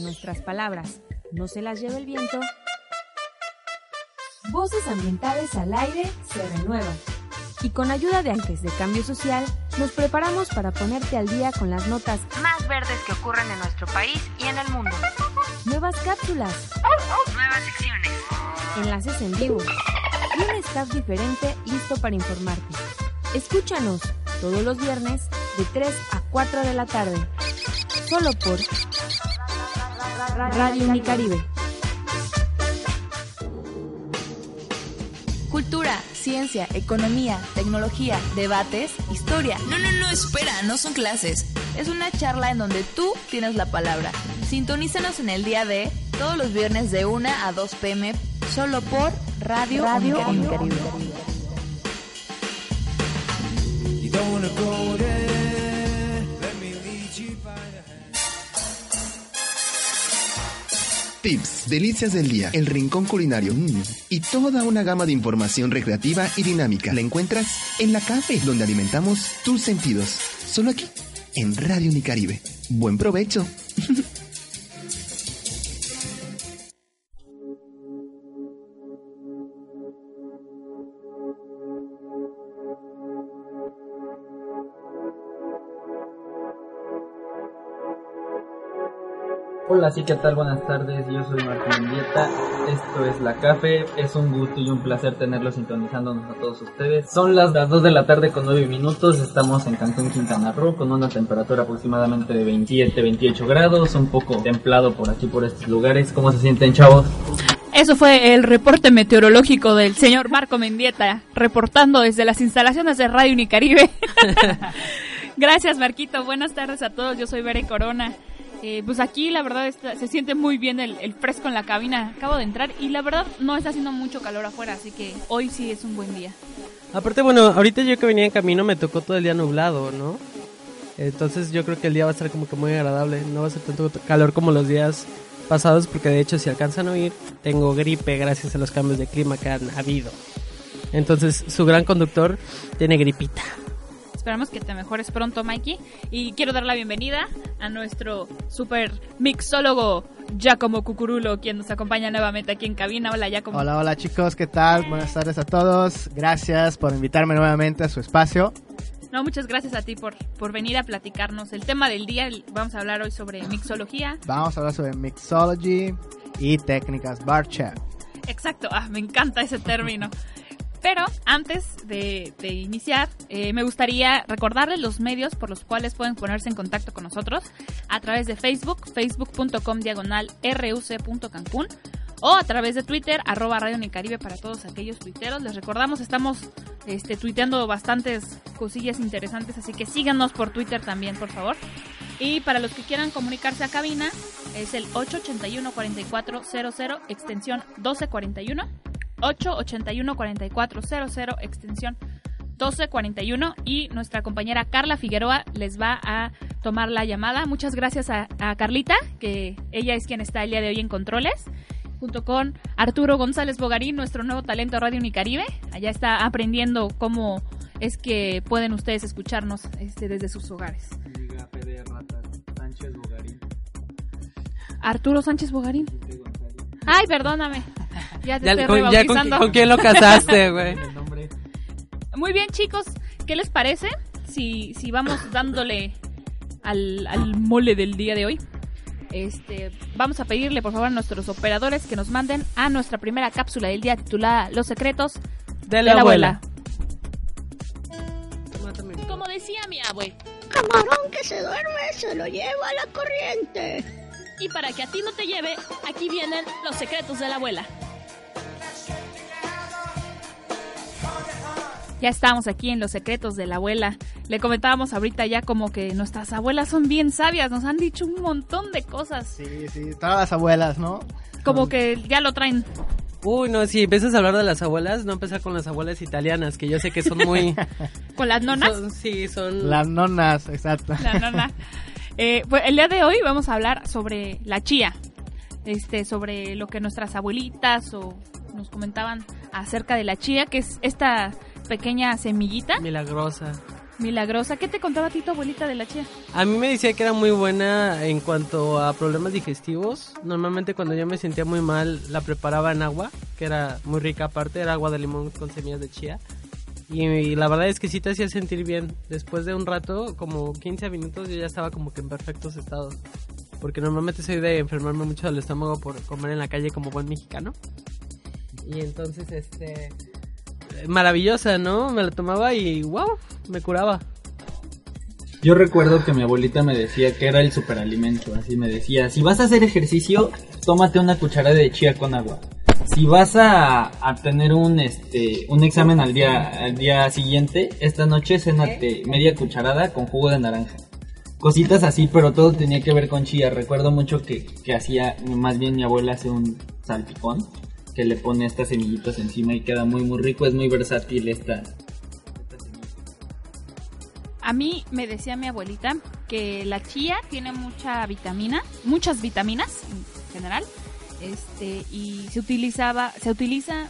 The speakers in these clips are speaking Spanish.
nuestras palabras no se las lleve el viento, voces ambientales al aire se renuevan. Y con ayuda de agentes de cambio social, nos preparamos para ponerte al día con las notas más verdes que ocurren en nuestro país y en el mundo. Nuevas cápsulas, nuevas secciones, enlaces en vivo y un staff diferente listo para informarte. Escúchanos todos los viernes de 3 a 4 de la tarde, solo por Radio Unicaribe. Cultura, ciencia, economía, tecnología, debates, historia. No, no, no, espera, no son clases. Es una charla en donde tú tienes la palabra. Sintonízanos en el día de todos los viernes de 1 a 2 pm solo por Radio, Radio Unicaribe. Tips, delicias del día, el rincón culinario mm, y toda una gama de información recreativa y dinámica la encuentras en la café donde alimentamos tus sentidos. Solo aquí, en Radio Unicaribe. Buen provecho. Hola, sí, ¿qué tal? Buenas tardes, yo soy Martín Mendieta, esto es La Café, es un gusto y un placer tenerlo sintonizándonos a todos ustedes. Son las, 2 de la tarde con 9 minutos, estamos en Cancún, Quintana Roo, con una temperatura aproximadamente de 27, 28 grados, un poco templado por aquí, por estos lugares. ¿Cómo se sienten, chavos? Eso fue el reporte meteorológico del señor Marco Mendieta, reportando desde las instalaciones de Radio Unicaribe. Gracias, Marquito. Buenas tardes a todos. Yo soy Bere Corona. Eh, pues aquí la verdad se siente muy bien el, fresco en la cabina. Acabo de entrar y la verdad no está haciendo mucho calor afuera, así que hoy sí es un buen día. Aparte, bueno, ahorita yo que venía en camino me tocó todo el día nublado, ¿no? Entonces yo creo que el día va a estar como que muy agradable. No va a ser tanto calor como los días pasados porque de hecho si alcanzan a oír tengo gripe gracias a los cambios de clima que han habido. Entonces su gran conductor tiene gripita. Esperamos que te mejores pronto, Mikey. Y quiero dar la bienvenida a nuestro super mixólogo Giacomo Cucurulo, quien nos acompaña nuevamente aquí en cabina. Hola, Giacomo. Hola, hola chicos, ¿qué tal? Buenas tardes a todos. Gracias por invitarme nuevamente a su espacio. No, muchas gracias a ti por, por venir a platicarnos. El tema del día, vamos a hablar hoy sobre mixología. Vamos a hablar sobre mixology y técnicas bar chef. Exacto, ah, me encanta ese término. Pero antes de, iniciar, eh, me gustaría recordarles los medios por los cuales pueden ponerse en contacto con nosotros a través de Facebook, facebook.com diagonal ruc.cancún o a través de Twitter, arroba Radio Unicaribe para todos aquellos tuiteros. Les recordamos, estamos este, tuiteando bastantes cosillas interesantes, así que síganos por Twitter también, por favor. Y para los que quieran comunicarse a cabina, es el 881-4400, extensión 1241. 881-4400, extensión 1241 y nuestra compañera Carla Figueroa les va a tomar la llamada. Muchas gracias a, Carlita, que ella es quien está el día de hoy en controles, junto con Arturo González Bogarín, nuestro nuevo talento Radio Unicaribe. Allá está aprendiendo cómo es que pueden ustedes escucharnos este, desde sus hogares. Arturo Sánchez Bogarín. Ay, perdóname. Ya te con, quién lo casaste, güey? Muy bien, chicos. ¿Qué les parece si, si vamos dándole al, al mole del día de hoy? Este, vamos a pedirle por favor a nuestros operadores que nos manden a nuestra primera cápsula del día titulada Los secretos de la, abuela. Como decía mi abue, camarón que se duerme se lo lleva a la corriente. Y para que a ti no te lleve, aquí vienen los secretos de la abuela. Ya estamos aquí en los secretos de la abuela. Le comentábamos ahorita ya como que nuestras abuelas son bien sabias, nos han dicho un montón de cosas. Sí, sí, todas las abuelas, ¿no? Como que ya lo traen. Uy, no, si empiezas a hablar de las abuelas, no empezar con las abuelas italianas, que yo sé que son muy... ¿Con las nonas? sí, son... Las nonas, exacto. La nona. Eh, pues el día de hoy vamos a hablar sobre la chía, este, sobre lo que nuestras abuelitas o nos comentaban acerca de la chía, que es esta pequeña semillita. Milagrosa. Milagrosa. ¿Qué te contaba a ti tu abuelita de la chía? A mí me decía que era muy buena en cuanto a problemas digestivos. Normalmente cuando yo me sentía muy mal la preparaba en agua, que era muy rica aparte, era agua de limón con semillas de chía. Y, la verdad es que sí te hacía sentir bien. Después de un rato, como 15 minutos, yo ya estaba como que en perfectos estados. Porque normalmente soy de enfermarme mucho del estómago por comer en la calle como buen mexicano. Y entonces, este... Maravillosa, ¿no? Me la tomaba y wow, me curaba. Yo recuerdo que mi abuelita me decía que era el superalimento, así me decía, si vas a hacer ejercicio, tómate una cucharada de chía con agua. Si vas a, tener un este un examen al día al día siguiente, esta noche cénate media cucharada con jugo de naranja. Cositas así, pero todo tenía que ver con chía. Recuerdo mucho que, que hacía, más bien mi abuela hace un salpicón que le pone estas semillitas encima y queda muy muy rico, es muy versátil esta, a mí me decía mi abuelita que la chía tiene mucha vitamina, muchas vitaminas en general, este y se utilizaba, se utiliza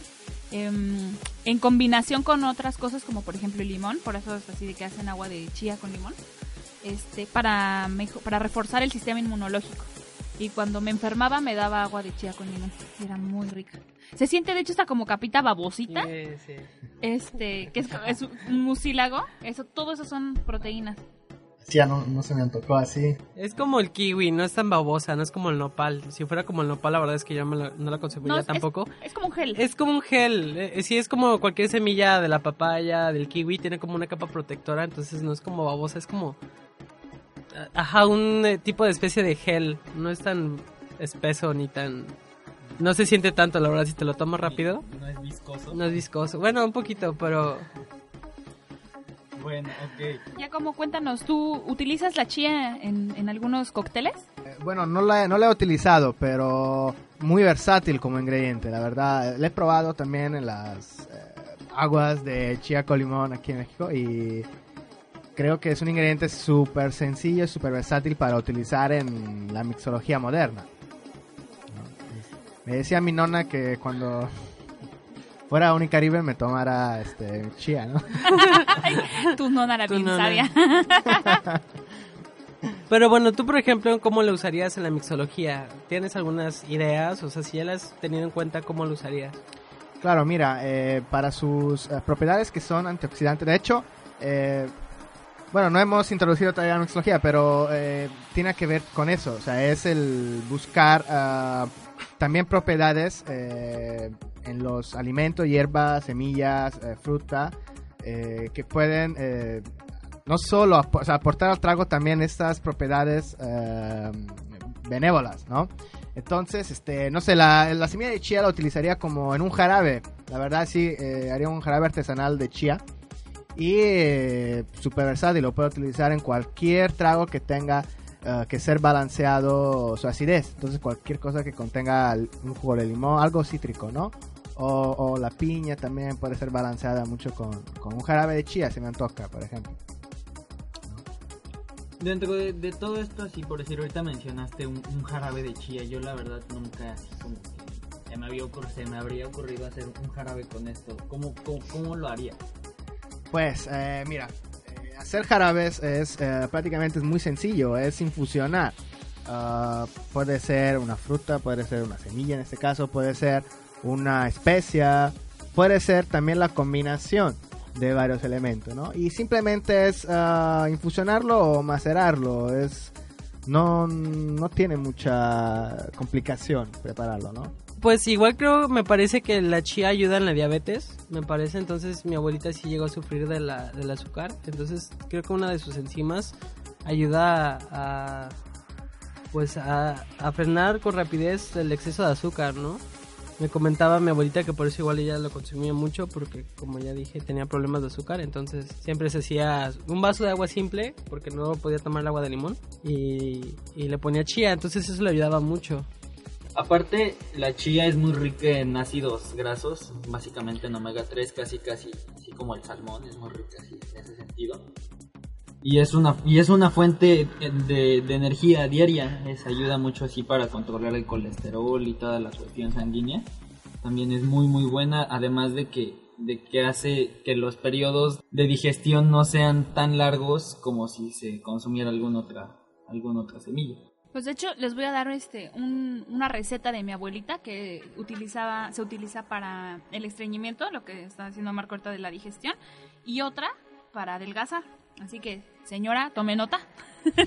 em, en combinación con otras cosas como por ejemplo el limón, por eso es así de que hacen agua de chía con limón, este para para reforzar el sistema inmunológico. Y cuando me enfermaba me daba agua de chía con limón, era muy rica. Se siente, de hecho, está como capita babosita. Este, que es, un mucílago. Eso, todo eso son proteínas. Ya no, no se me tocó así. Es como el kiwi, no es tan babosa, no es como el nopal. Si fuera como el nopal, la verdad es que yo no la consumiría tampoco. Es, como un gel. Es como un gel. Eh, sí, es como cualquier semilla de la papaya, del kiwi, tiene como una capa protectora, entonces no es como babosa, es como... Ajá, un eh, tipo de especie de gel. No es tan espeso ni tan no se siente tanto, la verdad, si te lo tomas rápido. No es viscoso. No es viscoso. Bueno, un poquito, pero... Bueno, ok. Ya como cuéntanos, ¿tú utilizas la chía en, algunos cócteles? Eh, bueno, no la, no la he utilizado, pero muy versátil como ingrediente, la verdad. La he probado también en las eh, aguas de chía con limón aquí en México y creo que es un ingrediente súper sencillo, súper versátil para utilizar en la mixología moderna. Me decía mi nona que cuando fuera a Unicaribe me tomara este chía, ¿no? tu nona era bien sabia. Pero bueno, tú por ejemplo, ¿cómo lo usarías en la mixología? ¿Tienes algunas ideas? O sea, si ya las has tenido en cuenta, ¿cómo lo usarías? Claro, mira, eh, para sus eh, propiedades que son antioxidantes, de hecho, eh, bueno, no hemos introducido todavía la mixología, pero tiene que ver con eso, o sea, es el buscar ah, también propiedades eh, en los alimentos, hierbas, semillas, eh, fruta, eh, que pueden no solo aportar al trago también estas propiedades benévolas, ¿no? Entonces, este, no sé, la, la, semilla de chía la utilizaría como en un jarabe. La verdad sí, haría un jarabe artesanal de chía. Y super versátil, lo puedo utilizar en cualquier trago que tenga eh, que ser balanceado su acidez. Entonces cualquier cosa que contenga un jugo de limón, algo cítrico, ¿no? O, la piña también puede ser balanceada mucho con, un jarabe de chía, si me antoja, por ejemplo. Dentro de, todo esto, así por decir, ahorita mencionaste un, jarabe de chía. Yo la verdad nunca así como que se me, había ocurrido, se me habría ocurrido hacer un jarabe con esto. ¿Cómo, cómo, lo haría? Pues, eh, mira, hacer jarabes es eh, prácticamente es muy sencillo, es infusionar. Ah, puede ser una fruta, puede ser una semilla en este caso, puede ser una especia, puede ser también la combinación de varios elementos, ¿no? Y simplemente es uh, infusionarlo o macerarlo, es no, no tiene mucha complicación prepararlo, ¿no? Pues igual creo, me parece que la chía ayuda en la diabetes, me parece, entonces mi abuelita sí llegó a sufrir de la, del azúcar, entonces creo que una de sus enzimas ayuda a, pues a, frenar con rapidez el exceso de azúcar, ¿no? Me comentaba mi abuelita que por eso igual ella lo consumía mucho porque como ya dije tenía problemas de azúcar, entonces siempre se hacía un vaso de agua simple porque no podía tomar el agua de limón y, y le ponía chía, entonces eso le ayudaba mucho. Aparte, la chía es muy rica en ácidos grasos, básicamente en omega 3, casi casi, así como el salmón, es muy rica en ese sentido. Y es una, y es una fuente de, energía diaria, es ayuda mucho así para controlar el colesterol y toda la cuestión sanguínea. También es muy muy buena, además de que de que hace que los periodos de digestión no sean tan largos como si se consumiera alguna otra, alguna otra semilla. Pues de hecho les voy a dar este un- una receta de mi abuelita que utilizaba se utiliza para el estreñimiento, lo que está haciendo Marco ahorita de la digestión, y otra para adelgazar. Así que, señora, tome nota.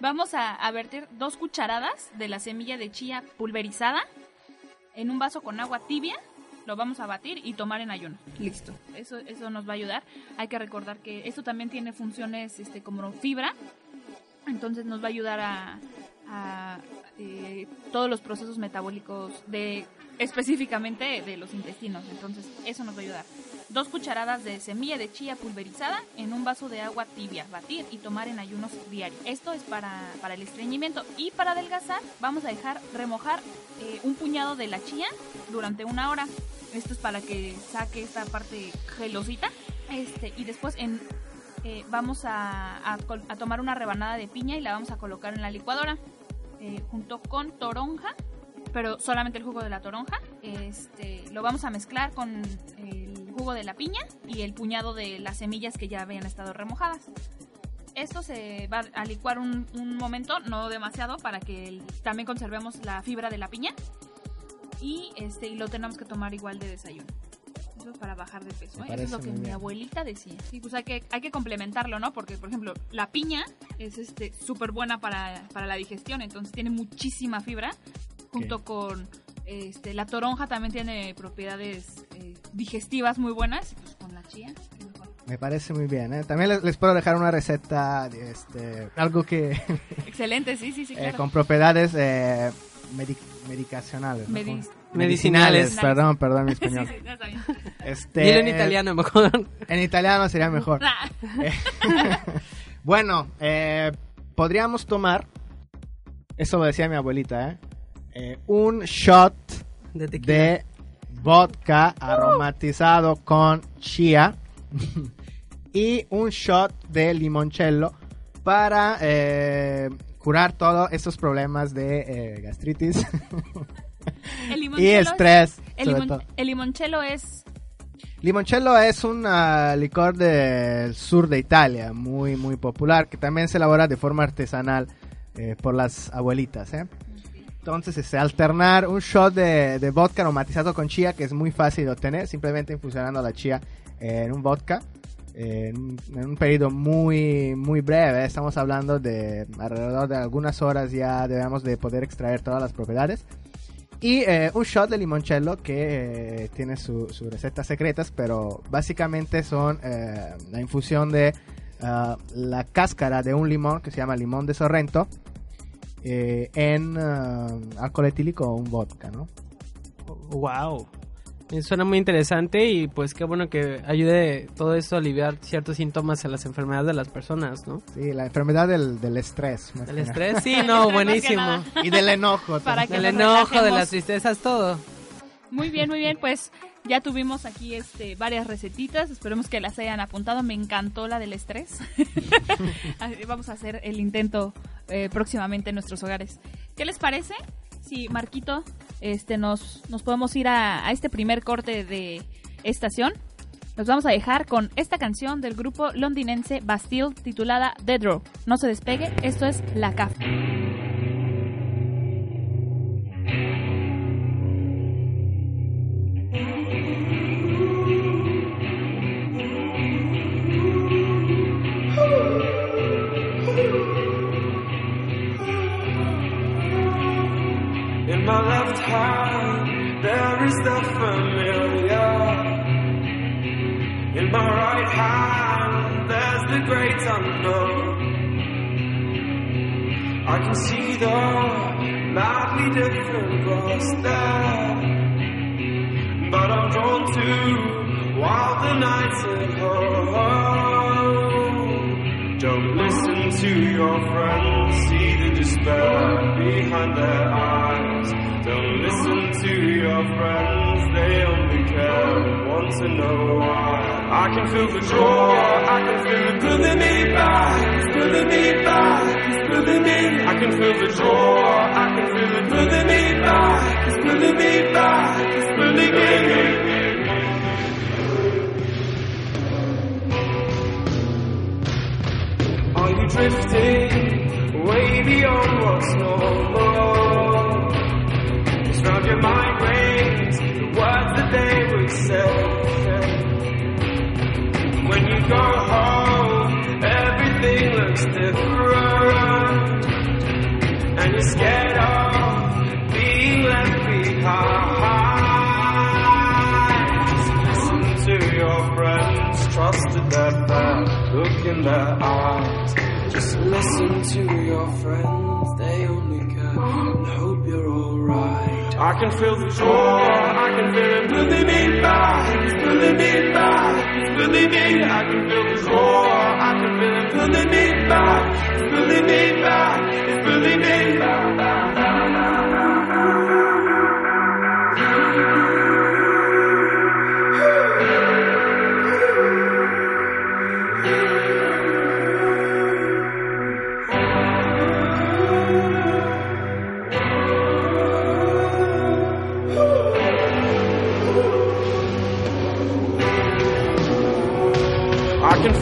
Vamos a, a verter dos cucharadas de la semilla de chía pulverizada en un vaso con agua tibia. Lo vamos a batir y tomar en ayuno. Listo. Eso, eso nos va a ayudar. Hay que recordar que esto también tiene funciones este, como fibra. Entonces nos va a ayudar a, eh, todos los procesos metabólicos de específicamente de los intestinos. Entonces eso nos va a ayudar. Dos cucharadas de semilla de chía pulverizada en un vaso de agua tibia. Batir y tomar en ayunos diarios. Esto es para, para el estreñimiento. Y para adelgazar vamos a dejar remojar eh, un puñado de la chía durante una hora. Esto es para que saque esta parte gelosita. Este, y después en, eh, vamos a, tomar una rebanada de piña y la vamos a colocar en la licuadora eh, junto con toronja, pero solamente el jugo de la toronja. Este, lo vamos a mezclar con el jugo de la piña y el puñado de las semillas que ya habían estado remojadas. Esto se va a licuar un, momento, no demasiado, para que también conservemos la fibra de la piña y este y lo tenemos que tomar igual de desayuno. Para bajar de peso. ¿eh? Eso es lo que mi bien. abuelita decía. Sí, pues hay que, hay que complementarlo, ¿no? Porque, por ejemplo, la piña es este súper buena para, para la digestión, entonces tiene muchísima fibra, junto con este la toronja también tiene propiedades eh, digestivas muy buenas, y pues con la chía. Me parece muy bien. ¿eh? También les, les puedo dejar una receta, este, algo que Excelente, sí, sí, sí, eh, claro. con propiedades eh, medi- medicacionales. ¿no? Medi- Medicinales. Perdón, perdón mi español. Sí, sí, está bien. Este, en italiano mejor. En italiano sería mejor. Ah, Bueno, eh, podríamos tomar, eso lo decía mi abuelita, ¿eh? Eh, un shot De vodka aromatizado con chía y un shot de limoncello para eh, curar todos estos problemas de eh, gastritis el y limoncello- estrés. El, limon- el es Limoncello es un ah, licor del sur de Italia, muy muy popular, que también se elabora de forma artesanal eh, por las abuelitas. ¿eh? Entonces, este, alternar un shot de, de vodka aromatizado con chía, que es muy fácil de obtener, simplemente infusionando la chía en un vodka. En un, en un periodo muy muy breve, estamos hablando de alrededor de algunas horas ya debemos de poder extraer todas las propiedades. Y eh, un shot de limoncello que eh, tiene su- sus recetas secretas, pero básicamente son eh, la infusión de ah, la cáscara de un limón que se llama limón de Sorrento eh, en ah, alcohol etílico o un vodka, ¿no? Wow. Suena muy interesante y pues qué bueno que ayude todo esto a aliviar ciertos síntomas en las enfermedades de las personas, ¿no? Sí, la enfermedad del, del estrés. más El estrés, sí, no, buenísimo. Y del enojo. Para que El nos enojo, de relajemos. las tristezas, todo. Muy bien, muy bien, pues ya tuvimos aquí este varias recetitas, esperemos que las hayan apuntado, me encantó la del estrés. Vamos a hacer el intento eh, próximamente en nuestros hogares. ¿Qué les parece? Si Marquito, este nos, nos podemos ir a, este primer corte de estación. Los vamos a dejar con esta canción del grupo londinense Bastille titulada The Draw. No se despegue, esto es La CAF. My left hand, there is the familiar. In my right hand, there's the great unknown. I can see the madly different grass there. But I'm drawn to the nights at home. Don't listen to your friends, see the despair behind their friends, they only care once in a while. I can feel the draw, I can feel it pulling me back, it's pulling me back, it's pulling me. I can feel the draw, I can feel it pulling me back, it's pulling me back, it's pulling me. Are you drifting way beyond what's normal? It's round your mind, brain words that they would say. When you go home, everything looks different, and you're scared of being left behind. Listen to your friends, trust that that look in their eyes. Just listen to your friends, I can feel the joy, I can feel it pulling me back, it's pulling me back, it's pulling me. I can feel the joy, I can feel it pulling me back, it's pulling me back, it's pulling me back.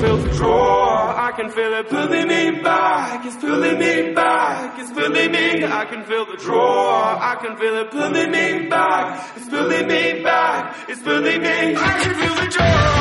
I can feel the draw, I can feel it pulling me back, it's pulling me back, it's pulling me. I can feel the draw, I can feel it pulling me back, it's pulling me back, it's pulling me. I can feel the draw,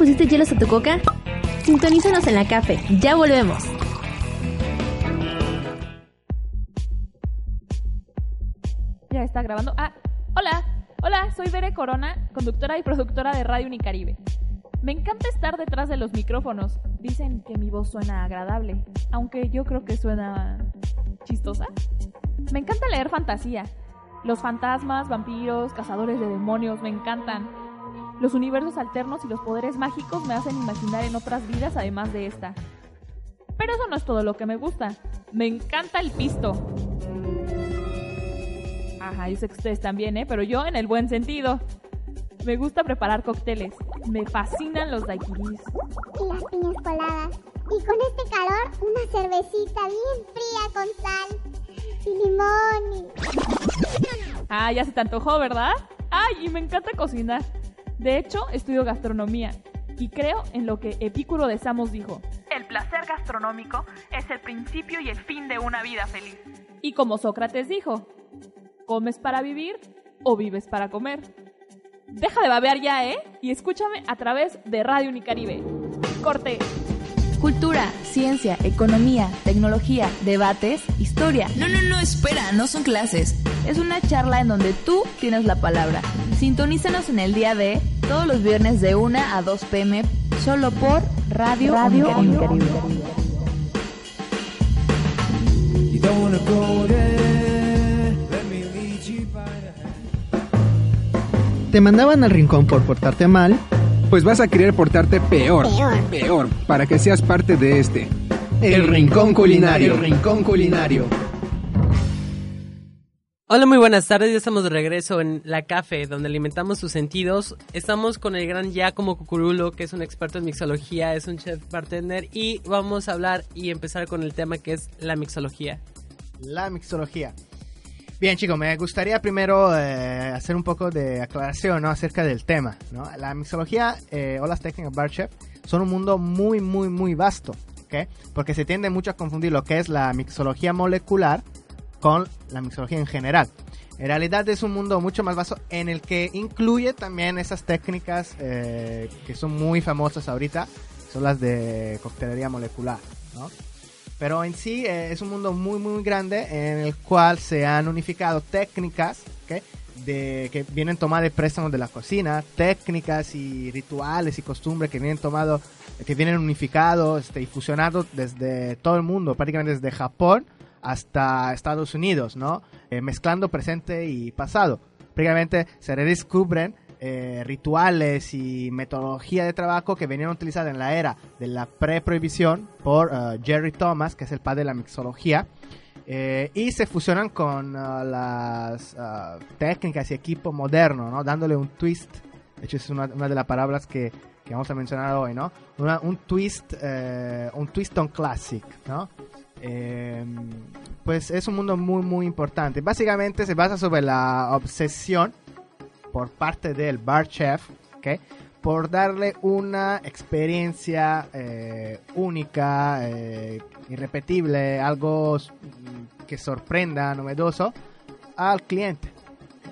pusiste hielos a tu coca? Sintonízanos en la café. Ya volvemos. Ya está grabando. Ah, hola. Hola, soy Bere Corona, conductora y productora de Radio Unicaribe. Me encanta estar detrás de los micrófonos. Dicen que mi voz suena agradable, aunque yo creo que suena chistosa. Me encanta leer fantasía. Los fantasmas, vampiros, cazadores de demonios me encantan. Los universos alternos y los poderes mágicos me hacen imaginar en otras vidas además de esta. Pero eso no es todo lo que me gusta. Me encanta el pisto. Ajá, yo sé que ustedes también, ¿eh? Pero yo en el buen sentido. Me gusta preparar cócteles. Me fascinan los daiquiris. y las piñas coladas. Y con este calor, una cervecita bien fría con sal y limón. y- Ah, ya se te antojó, ¿verdad? Ay, y me encanta cocinar. De hecho, estudio gastronomía. Y creo en lo que Epicuro de Samos dijo. El placer gastronómico es el principio y el fin de una vida feliz. Y como Sócrates dijo, ¿comes para vivir o vives para comer? Deja de babear ya, ¿eh? Y escúchame a través de Radio Unicaribe. Corte. Cultura, ciencia, economía, tecnología, debates, historia. No, no, no, espera, no son clases. Es una charla en donde tú tienes la palabra. Sintonízanos en el día de todos los viernes de 1 a 2 pm solo por Radio, Radio. ¿Te mandaban al rincón por portarte mal? Pues vas a querer portarte peor, Peor. peor, para que seas parte de este. El Rincón Culinario. El Rincón Culinario. Hola, muy buenas tardes. Ya estamos de regreso en La Café, donde alimentamos sus sentidos. Estamos con el gran Giacomo Cucurulo, que es un experto en mixología, es un chef bartender, y vamos a hablar y empezar con el tema que es la mixología. La mixología. Bien, chicos, me gustaría primero eh, hacer un poco de aclaración ¿no? acerca del tema. ¿no? La mixología eh, o las técnicas bar chef son un mundo muy, muy, muy vasto. ¿ok? Porque se tiende mucho a confundir lo que es la mixología molecular con la mixología en general. En realidad es un mundo mucho más vasto en el que incluye también esas técnicas eh, que son muy famosas ahorita, son las de coctelería molecular. ¿no? Pero en sí eh, es un mundo muy muy grande en el cual se han unificado técnicas ¿ok? de, que vienen tomadas de préstamos de la cocina, técnicas y rituales y costumbres que vienen tomados, que vienen unificados este, y fusionados desde todo el mundo, prácticamente desde Japón hasta Estados Unidos, ¿no? Eh, mezclando presente y pasado. Prácticamente se redescubren eh, rituales y metodología de trabajo que venían utilizadas en la era de la pre-prohibición por eh, Jerry Thomas, que es el padre de la mixología, eh, y se fusionan con uh, las uh, técnicas y equipo moderno, ¿no? Dándole un twist. De hecho, es una, una de las palabras que, que vamos a mencionar hoy, ¿no? Una- un twist, eh, un twist on classic, ¿no? Eh, pues es un mundo muy, muy importante. Básicamente se basa sobre la obsesión por parte del bar chef, ¿ok? Por darle una experiencia eh, única, eh, irrepetible, algo mm, que sorprenda, novedoso al cliente.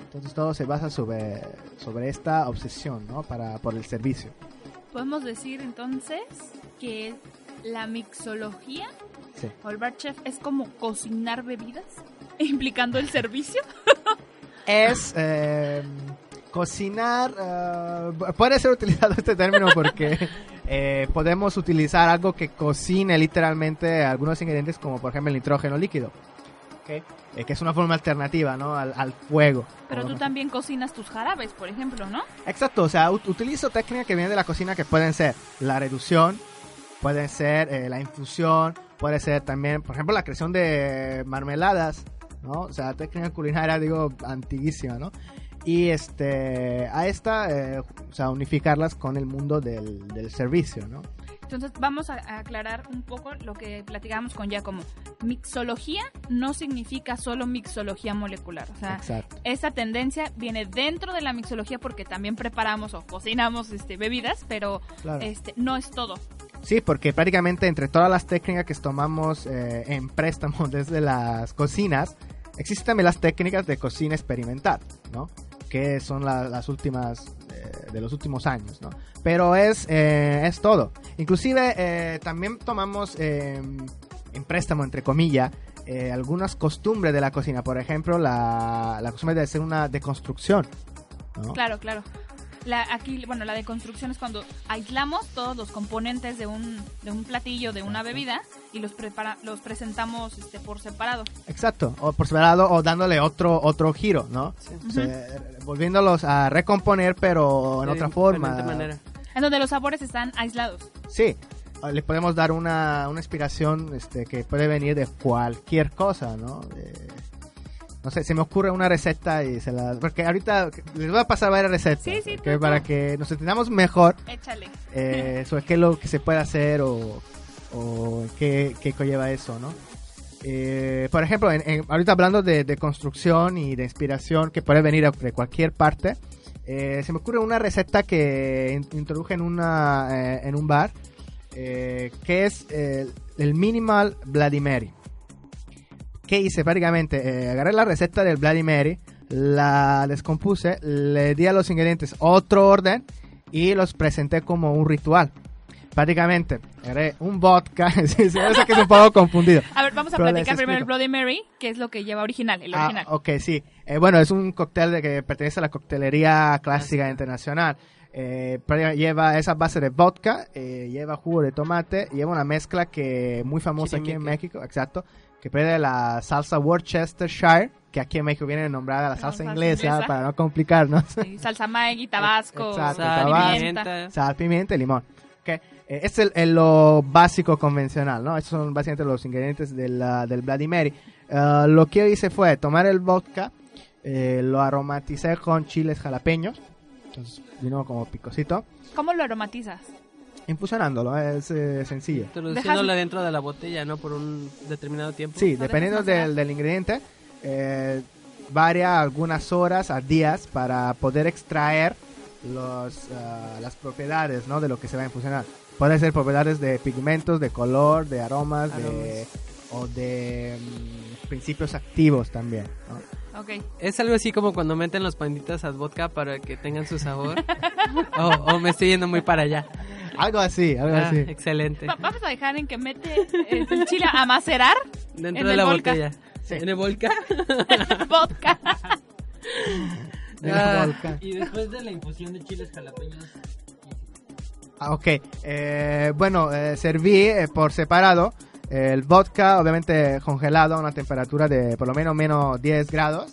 Entonces todo se basa sobre, sobre esta obsesión, ¿no? Para, por el servicio. Podemos decir entonces que la mixología Sí. o el bar chef es como cocinar bebidas, implicando el servicio. es eh, cocinar. eh, puede ser utilizado este término porque eh, podemos utilizar algo que cocine literalmente algunos ingredientes, como por ejemplo el nitrógeno líquido, ¿ok? Eh, que es una forma alternativa ¿no? al, al fuego. Pero tú también cocinas tus jarabes, por ejemplo, ¿no? Exacto, o sea, ut- utilizo técnicas que vienen de la cocina que pueden ser la reducción, pueden ser eh, la infusión, puede ser también, por ejemplo, la creación de marmeladas, ¿no? O sea, técnica culinaria, digo, antiguísima, ¿no? Y este, a esta, eh, o sea, unificarlas con el mundo del, del servicio, ¿no? Entonces vamos a, aclarar un poco lo que platicábamos con Giacomo. Mixología no significa solo mixología molecular. O sea, Exacto. esa tendencia viene dentro de la mixología porque también preparamos o cocinamos este, bebidas, pero Claro. este, no es todo. Sí, porque prácticamente entre todas las técnicas que tomamos eh, en préstamo desde las cocinas, existen también las técnicas de cocina experimental, ¿no? Que son la- las últimas eh, de los últimos años, ¿no? Pero es, eh, es todo. Inclusive eh, también tomamos eh, en préstamo, entre comillas, eh, algunas costumbres de la cocina. Por ejemplo, la, la costumbre de hacer una deconstrucción. Claro, claro. La, aquí, bueno, la deconstrucción es cuando aislamos todos los componentes de un, de un platillo, de una bebida, y los, prepara, los presentamos este, por separado. Exacto, o por separado o dándole otro otro giro, ¿no? O sea, volviéndolos a recomponer, pero en De otra forma. manera. En donde los sabores están aislados. Sí, o le podemos dar una, una inspiración este, que puede venir de cualquier cosa, ¿no? De- no sé, se me ocurre una receta y se la... Porque ahorita les voy a pasar varias recetas. Sí, sí, tú. Para que nos entendamos mejor Échale. eh, sobre qué es lo que se puede hacer o, o qué, qué conlleva eso, ¿no? Eh, por ejemplo, en- en- ahorita hablando de, de construcción y de inspiración que puede venir de cualquier parte, eh, se me ocurre una receta que in- introduje en, una, eh, en un bar, eh, que es el, el Minimal Mary. ¿Qué hice? Prácticamente eh, agarré la receta del Bloody Mary, la descompuse, le di a los ingredientes otro orden y los presenté como un ritual. Prácticamente, agarré un vodka, sí, sí, yo sé que es un poco confundido. A ver, vamos a platicar primero el. Bloody Mary, que es lo que lleva original, el Ah, original. ok, sí. Eh, bueno, es un cóctel de que pertenece a la coctelería clásica internacional. Eh, lleva esa base de vodka, eh, lleva jugo de tomate, lleva una mezcla que muy famosa aquí en. México, exacto, que puede la salsa Worcestershire, que aquí en México viene nombrada la salsa inglesa, inglesa. para no complicarnos. Sí, salsa Maggi, tabasco, Exacto, Sal, tabasco, pimienta. sal, pimienta y limón. Ok, eh, es el, el lo básico convencional, ¿no? Estos son básicamente los ingredientes del, del Bloody Mary. Ah, lo que yo hice fue tomar el vodka, eh, lo aromaticé con chiles jalapeños, entonces vino como picosito, ¿Cómo lo aromatizas? Infusionándolo, es eh, sencillo. Introduciéndola dentro de la botella, ¿no? Por un determinado tiempo. Sí, dependiendo del, del ingrediente, eh, varía algunas horas a días para poder extraer los, ah, las propiedades ¿no? de lo que se va a infusionar. Puede ser propiedades de pigmentos, de color, de aromas, de, o de mm, principios activos también. ¿no? Ok. Es algo así como cuando meten los panditas al vodka para que tengan su sabor. o, o me estoy yendo muy para allá. Algo así, algo Ah, así. Excelente. Va- Vamos a dejar en que mete eh, el chile a macerar Dentro en de el la volca. botella. ¿En el volca? vodka. Ah. Y después de la infusión de chiles jalapeños, Ah, ok, eh, bueno, eh, serví eh, por separado el vodka, obviamente congelado a una temperatura de por lo menos menos 10 grados.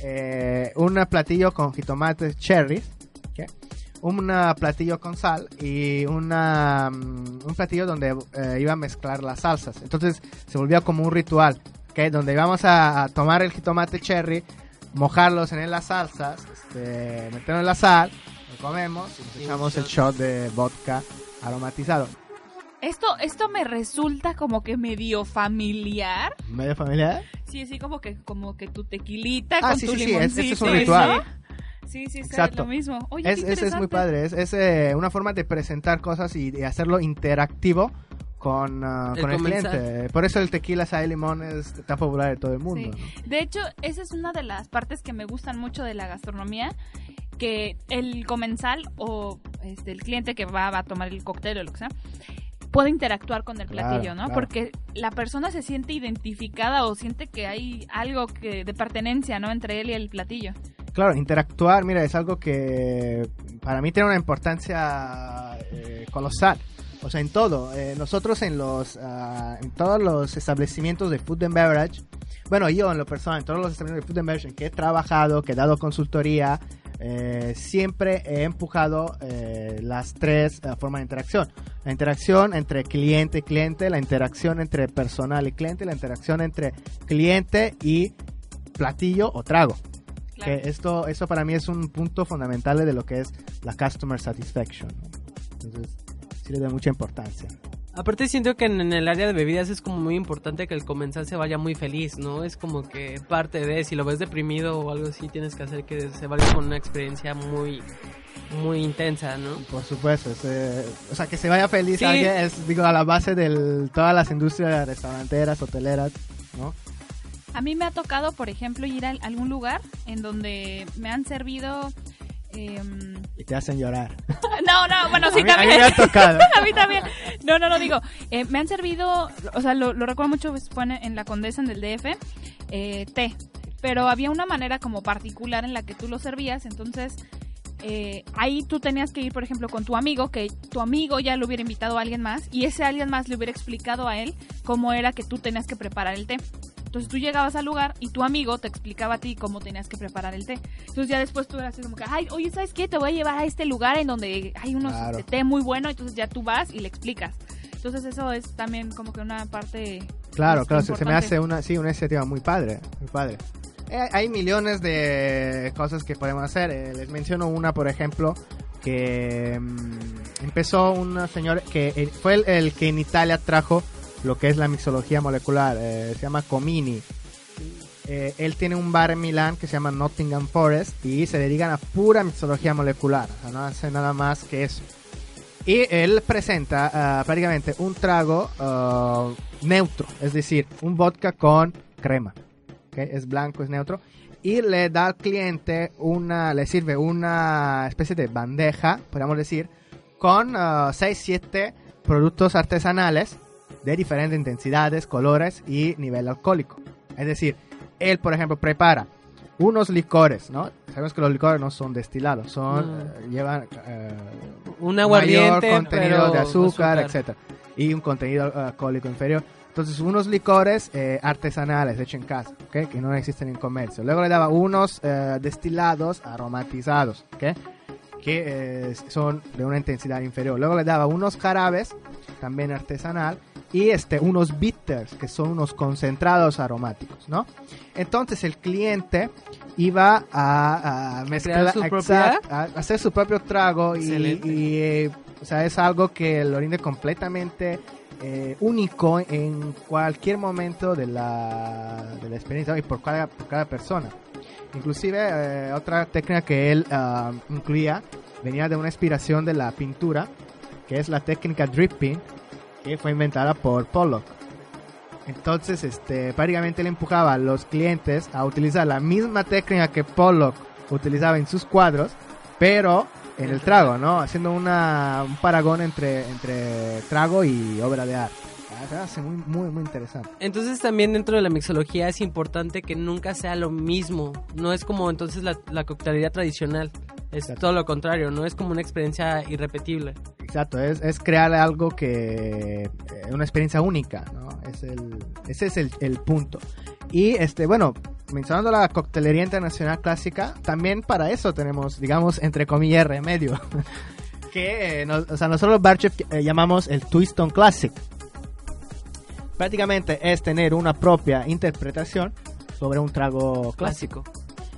Eh, un platillo con jitomates cherry. Un platillo con sal y una, mm, un platillo donde eh, iba a mezclar las salsas. Entonces se volvía como un ritual, ¿ok? donde íbamos a, a tomar el jitomate cherry, mojarlos en las salsas, este, meterlo en la sal, lo comemos y nos echamos el shot de vodka aromatizado. Esto, esto me resulta como que medio familiar. ¿Medio familiar? Sí, sí, como que, como que tu tequilita Ah, con sí, tu sí, sí, es- limoncito. ese es un ritual. ¿no? Sí, sí, sí, Exacto. lo mismo. Oye, es, es, es muy padre, es, es, eh, una forma de presentar cosas y de hacerlo interactivo con, ah, El con el cliente. Por eso el tequila sal limón es tan popular de todo el mundo. Sí. De hecho, esa es una de las partes que me gustan mucho de la gastronomía, que el comensal o este, el cliente que va, va a tomar el cóctel o lo que sea, puede interactuar con el Claro, platillo, ¿no? claro. Porque la persona se siente identificada o siente que hay algo que de pertenencia, ¿no? Entre él y el platillo. Claro, interactuar, mira, es algo que para mí tiene una importancia eh, colosal. O sea, en todo. Eh, nosotros en los ah, en todos los establecimientos de food and beverage, bueno, yo en lo personal, en todos los establecimientos de food and beverage en que he trabajado, que he dado consultoría, eh, siempre he empujado eh, las tres eh, formas de interacción. La interacción entre cliente y cliente, la interacción entre personal y cliente, la interacción entre cliente y platillo o trago. Que esto, esto para mí es un punto fundamental de lo que es la customer satisfaction. Entonces, sí le doy mucha importancia. Aparte siento que en, el área de bebidas es como muy importante que el comensal se vaya muy feliz, ¿no? Es como que parte de, si lo ves deprimido o algo así, tienes que hacer que se vaya con una experiencia muy, muy intensa, ¿no? Por supuesto, es, o sea, que se vaya feliz Sí. alguien es, digo, a la base de todas las industrias restauranteras, hoteleras, ¿no? A mí me ha tocado, por ejemplo, ir a algún lugar en donde me han servido... em, Y te hacen llorar. No, no, bueno, sí A mí- a mí también. me ha tocado. a mí también. No, no, no, digo, eh, me han servido, o sea, lo, lo recuerdo mucho, pues, en la Condesa, en el DF, eh, té. Pero había una manera como particular en la que tú lo servías, entonces eh, ahí tú tenías que ir, por ejemplo, con tu amigo, que tu amigo ya lo hubiera invitado a alguien más, y ese alguien más le hubiera explicado a él cómo era que tú tenías que preparar el té. Entonces tú llegabas al lugar y tu amigo te explicaba a ti cómo tenías que preparar el té. Entonces ya después tú eras así como que, ay, oye, ¿sabes qué? Te voy a llevar a este lugar en donde hay unos Claro. este, té muy bueno, entonces ya tú vas y le explicas. Entonces eso es también como que una parte... Claro, este, claro, se, se me importante. hace una, sí, una iniciativa muy padre, muy padre. Eh, hay millones de cosas que podemos hacer. Eh, les menciono una, por ejemplo, que mm, empezó una señora que eh, fue el, el que en Italia trajo lo que es la mixología molecular. eh, se llama Comini. Eh, él tiene un bar en Milán que se llama Nottingham Forest y se dedican a pura mixología molecular. No hace nada más que eso. Y él presenta ah, prácticamente un trago neutro, es decir, un vodka con crema. ¿ok? Es blanco, es neutro. Y le da al cliente una, le sirve una especie de bandeja, podríamos decir, con 6-7 productos artesanales de diferentes intensidades, colores y nivel alcohólico. Es decir, él, por ejemplo, prepara unos licores, ¿no? Sabemos que los licores no son destilados, son No. eh, llevan eh, Un aguardiente, mayor contenido de azúcar, azúcar. etcétera, y un contenido eh, alcohólico inferior. Entonces, unos licores eh, artesanales hechos en casa, ¿ok? que no existen en comercio. Luego le daba unos eh, destilados aromatizados, ¿ok? Que eh, son de una intensidad inferior. Luego le daba unos jarabes, también artesanal, y este, unos bitters, que son unos concentrados aromáticos, ¿no? Entonces el cliente iba a, a mezclar, su exacto, a hacer su propio trago y, y, eh, o sea, es algo que lo rinde completamente eh, único en cualquier momento de la, de la experiencia y por cada, por cada persona. Inclusive eh, otra técnica que él ah, incluía venía de una inspiración de la pintura, que es la técnica dripping, que fue inventada por Pollock. Entonces, este, prácticamente le empujaba a los clientes a utilizar la misma técnica que Pollock utilizaba en sus cuadros, pero en el trago, ¿no? Haciendo un paragón entre, entre trago y obra de arte. Se hace muy, muy, muy interesante. Entonces también dentro de la mixología es importante que nunca sea lo mismo. No es como entonces la, la coctelería tradicional. Es todo lo contrario, no es como una experiencia irrepetible. Exacto, es, es crear algo que eh, una experiencia única, ¿no? Es el, ese es el, el punto. Y este, bueno, mencionando la coctelería internacional clásica, también para eso tenemos, digamos, entre comillas, remedio. que, eh, no- o sea, nosotros los bar chef eh, llamamos el twist on classic. Prácticamente es tener una propia interpretación sobre un trago clásico.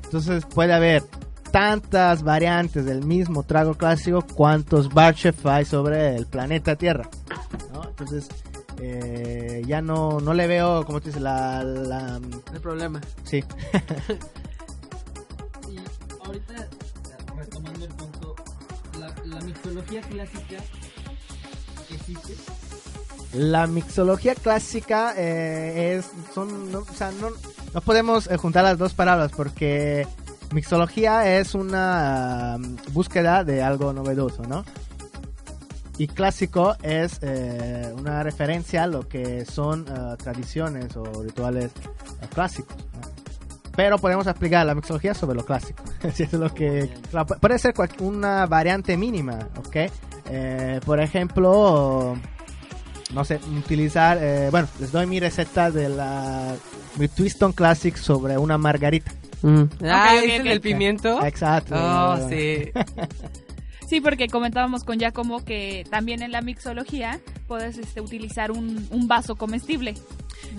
Entonces puede haber tantas variantes del mismo trago clásico cuantos bar chef hay sobre el planeta Tierra. ¿no? Entonces eh, ya no, no le veo, como te dices, la... la El problema. sí. Y ahorita, retomando el punto, la, la mixología clásica existe. La mixología clásica eh, es, son, no, o sea, no, no podemos eh, juntar las dos palabras porque mixología es una um, búsqueda de algo novedoso, ¿no? Y clásico es eh, una referencia a lo que son eh, tradiciones o rituales clásicos. Pero podemos aplicar la mixología sobre lo clásico. Si es lo que puede ser una variante mínima, ¿ok? Por ejemplo, no sé, utilizar, eh, bueno, les doy mi receta de la mi Twiston Classic sobre una margarita. Mm. Ah, ok, ¿es el pimiento? Exacto. Oh, sí. Sí, porque comentábamos con Giacomo que también en la mixología puedes este, utilizar un, un vaso comestible.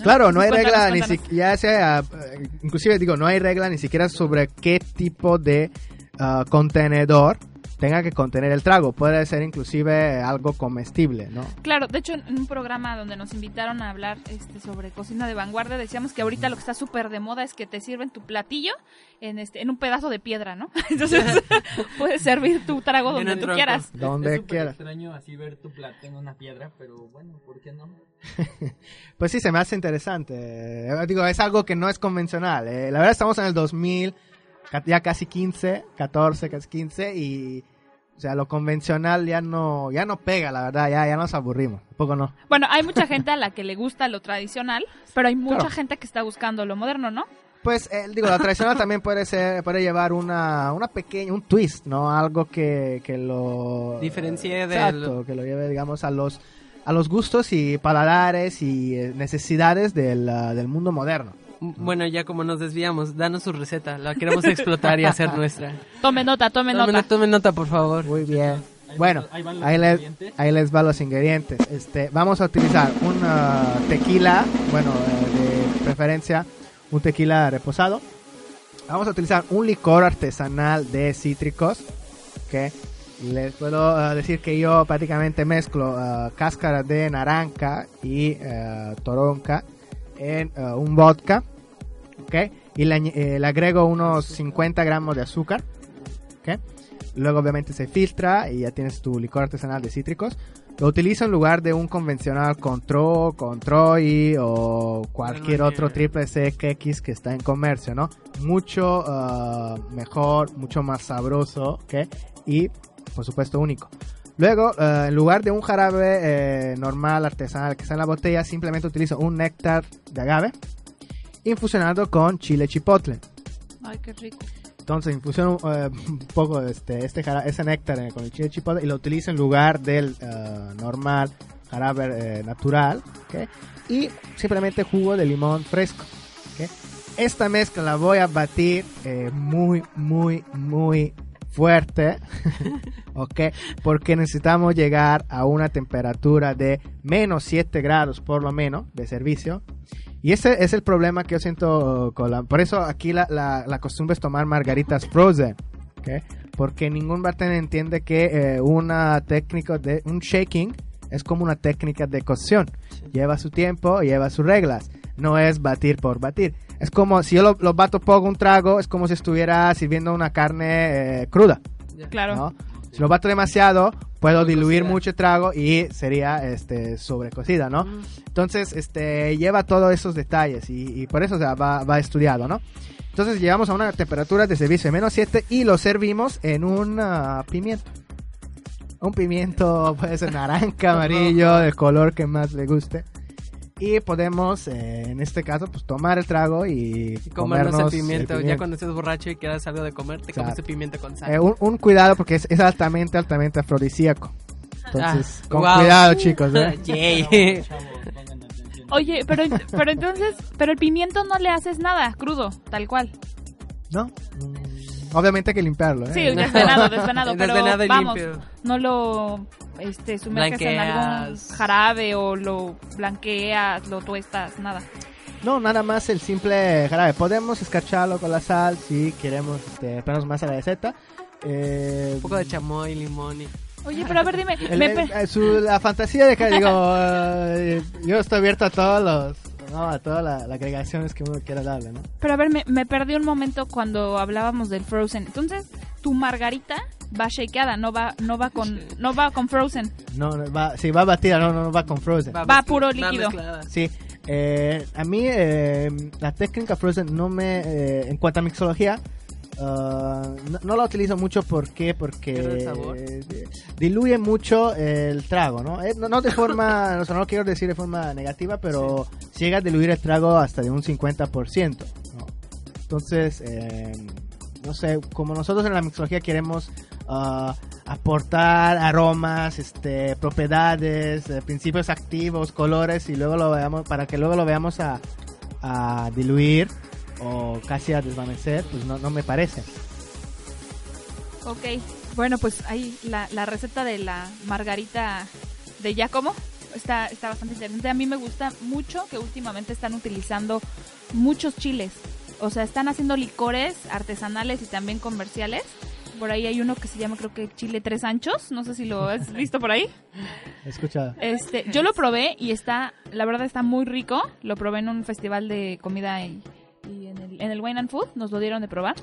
Claro, no hay Cuéntanos, regla, ni cuéntanos. si- ya sea, eh, inclusive digo, no hay regla ni siquiera sobre qué tipo de ah, contenedor tenga que contener el trago. Puede ser inclusive algo comestible, ¿no? Claro, de hecho en un programa donde nos invitaron a hablar este, sobre cocina de vanguardia decíamos que ahorita lo que está súper de moda es que te sirven tu platillo en este en un pedazo de piedra, ¿no? Entonces puedes servir tu trago donde tú quieras. Donde es súper quiera. extraño así ver tu plato en una piedra, pero bueno, ¿por qué no? Pues sí, se me hace interesante. Eh, digo, es algo que no es convencional. eh. La verdad estamos en el 2000, ca- ya casi 15, 14, casi 15 y... O sea, lo convencional ya no, ya no pega, la verdad, ya, ya nos aburrimos. Un poco no. Bueno, hay mucha gente a la que le gusta lo tradicional, pero hay mucha Claro. gente que está buscando lo moderno, ¿no? Pues, eh, digo, la tradicional también puede ser, puede llevar una, una pequeña, un twist, ¿no? Algo que, que lo... Diferencie del- Exacto, que lo lleve, digamos, a los, a los gustos y paladares y eh, necesidades del, ah, del mundo moderno. Bueno, ya como nos desviamos, danos su receta. La queremos explotar y hacer nuestra. Tome nota, tome Tome, nota. tome nota, por favor. Muy bien. Bueno, ahí les, ingredientes. ahí les va los ingredientes. Este, vamos a utilizar un ah, tequila, bueno, eh, de preferencia un tequila reposado. Vamos a utilizar un licor artesanal de cítricos, que les puedo ah, decir que yo prácticamente mezclo ah, cáscara de naranja y ah, toronca en un vodka, ¿ok? Y le, eh, le agrego unos 50 gramos de azúcar, ¿ok? Luego obviamente se filtra y ya tienes tu licor artesanal de cítricos. Lo utilizo en lugar de un convencional Contro, Controi o cualquier otro triple CX que está en comercio, ¿no? Mucho ah, mejor, mucho más sabroso, ¿ok? Y por supuesto único. Luego, eh, en lugar de un jarabe eh, normal, artesanal que está en la botella, simplemente utilizo un néctar de agave infusionado con chile chipotle. Ay, qué rico. Entonces infusiono eh, un poco este, este jara- ese néctar eh, con el chile chipotle y lo utilizo en lugar del eh, normal jarabe eh, natural. ¿ok? Y simplemente jugo de limón fresco. ¿ok? Esta mezcla la voy a batir muy, muy, muy fuerte. ¿ok? Porque necesitamos llegar a una temperatura de menos 7 grados por lo menos de servicio. Y ese es el problema que yo siento con la... Por eso aquí la, la, la costumbre es tomar margaritas frozen. Porque ningún bartender entiende que eh, una técnica de... Un shaking es como una técnica de cocción. Lleva su tiempo, lleva sus reglas. No es batir por batir. Es como si yo lo, lo bato poco un trago, es como si estuviera sirviendo una carne eh, cruda. Claro. ¿no? Si lo bato demasiado, puedo diluir mucho trago y sería este sobrecocida, ¿no? Entonces, este lleva todos esos detalles y, y por eso o sea, va, va estudiado, ¿no? Entonces llegamos a una temperatura de servicio de menos 7 y lo servimos en un pimiento. Un pimiento puede ser naranja, amarillo, del color que más le guste. Y podemos, eh, en este caso, pues tomar el trago y Comernos comernos el pimiento. el Ya cuando estés borracho y quedas algo de comer, te comes el pimiento con sal. Eh, un, un cuidado porque es, es altamente, altamente afrodisíaco. Entonces, Ah, con wow. cuidado, chicos. ¿eh? Oye, pero, pero entonces, pero el pimiento no le haces nada, crudo, tal cual. ¿No? Mm, Obviamente hay que limpiarlo, ¿eh? Sí, desvenado, desvenado, pero Desvenado y vamos, limpio. no lo este, sumerges en algún jarabe o lo blanqueas, lo tuestas, nada. No, nada más el simple jarabe. Podemos escarcharlo con la sal si queremos este, ponernos más a la receta. Eh, Un poco de chamoy, limón y... Oye, pero a ver, dime, el- me el- pe- su- la fantasía de que digo, eh, yo estoy abierto a todos los, no, a todas la- las agregaciones que uno quiera darle, ¿no? pero a ver, me, me perdí un momento cuando hablábamos del Frozen. Entonces, tu margarita va shakeada, no va, no va con, no va con Frozen. No, no, va, sí, va batida, no, no, no va con Frozen. Va Va puro líquido. Sí, eh, a mí eh, la técnica Frozen no me, eh, en cuanto a mixología, ah, no, no la utilizo mucho, ¿por qué? Porque eh, diluye mucho el trago, ¿no? Eh, no, no de forma, o sea, no lo quiero decir de forma negativa, pero llega a diluir el trago hasta de un 50%, ¿no? Entonces, eh, no sé, como nosotros en la mixología queremos ah, aportar aromas, este, propiedades, eh, principios activos, colores y luego lo veamos para que luego lo veamos a, a diluir o casi a desvanecer, pues no, no me parece. Ok, bueno, pues ahí la, la receta de la margarita de Giacomo está, está bastante interesante. A mí me gusta mucho que últimamente están utilizando muchos chiles. O sea, están haciendo licores artesanales y también comerciales. Por ahí hay uno que se llama, creo que chile tres anchos. No sé si lo has visto por ahí. Escucha. Este, yo lo probé y está, la verdad está muy rico. Lo probé en un festival de comida y, y en, el, en el Wine and Food. Nos lo dieron de probar.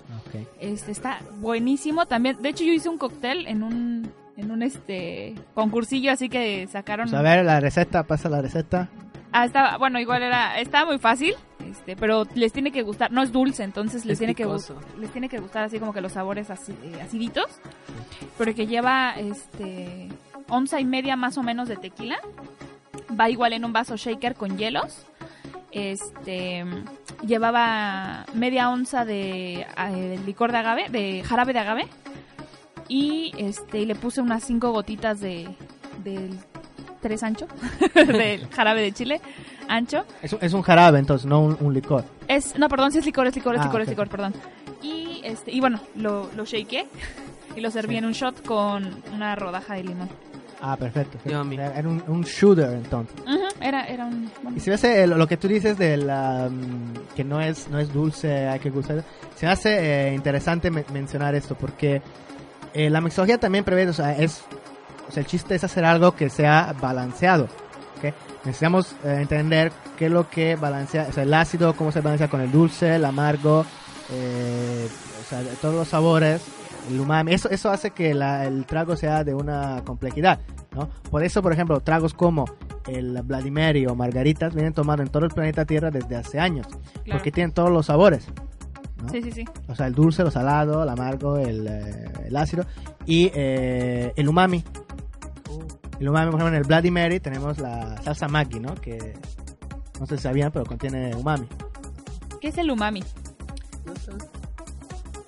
Este está buenísimo también. De hecho, yo hice un cóctel en un en un este concursillo así que sacaron. Pues a ver, la receta, pasa la receta. Ah, estaba, bueno, igual era estaba muy fácil, este, pero les tiene que gustar, no es dulce, entonces les Es tiene que picoso. les tiene que gustar así como que los sabores así, eh, aciditos. Pero que lleva este onza y media más o menos de tequila. Va igual en un vaso shaker con hielos. Este llevaba media onza de eh, licor de agave, de jarabe de agave y este y le puse unas cinco gotitas de del tres ancho del jarabe de chile ancho. Es, un- es un jarabe, entonces, no un, un licor. es no perdón sí es licor es licor es Ah, licor es licor perdón. Y este y bueno lo lo shakeé y lo serví en un shot con una rodaja de limón Ah, perfecto. perfecto. Era un, un shooter, entonces. Era era un bueno, Y se me hace eh, lo que tú dices de la, mm, que no es no es dulce, hay que gustar. Se me hace eh, interesante men- mencionar esto porque eh, la mixología también prevé, o sea, es o sea, el chiste es hacer algo que sea balanceado. ¿ok? Necesitamos eh, entender qué es lo que balancea, o sea, el ácido, cómo se balancea con el dulce, el amargo, eh, o sea, todos los sabores, el umami. Eso, eso hace que la- el trago sea de una complejidad. ¿no? Por eso, por ejemplo, tragos como el Vladimir o Margaritas vienen tomados en todo el planeta Tierra desde hace años. Claro. Porque tienen todos los sabores. ¿no? sí sí sí O sea, el dulce, lo salado, el amargo, el, eh, el ácido y eh, el umami. El umami, por ejemplo, en el Bloody Mary tenemos la salsa Maggi, ¿no? Que no sé si sabían, pero contiene umami. qué es el umami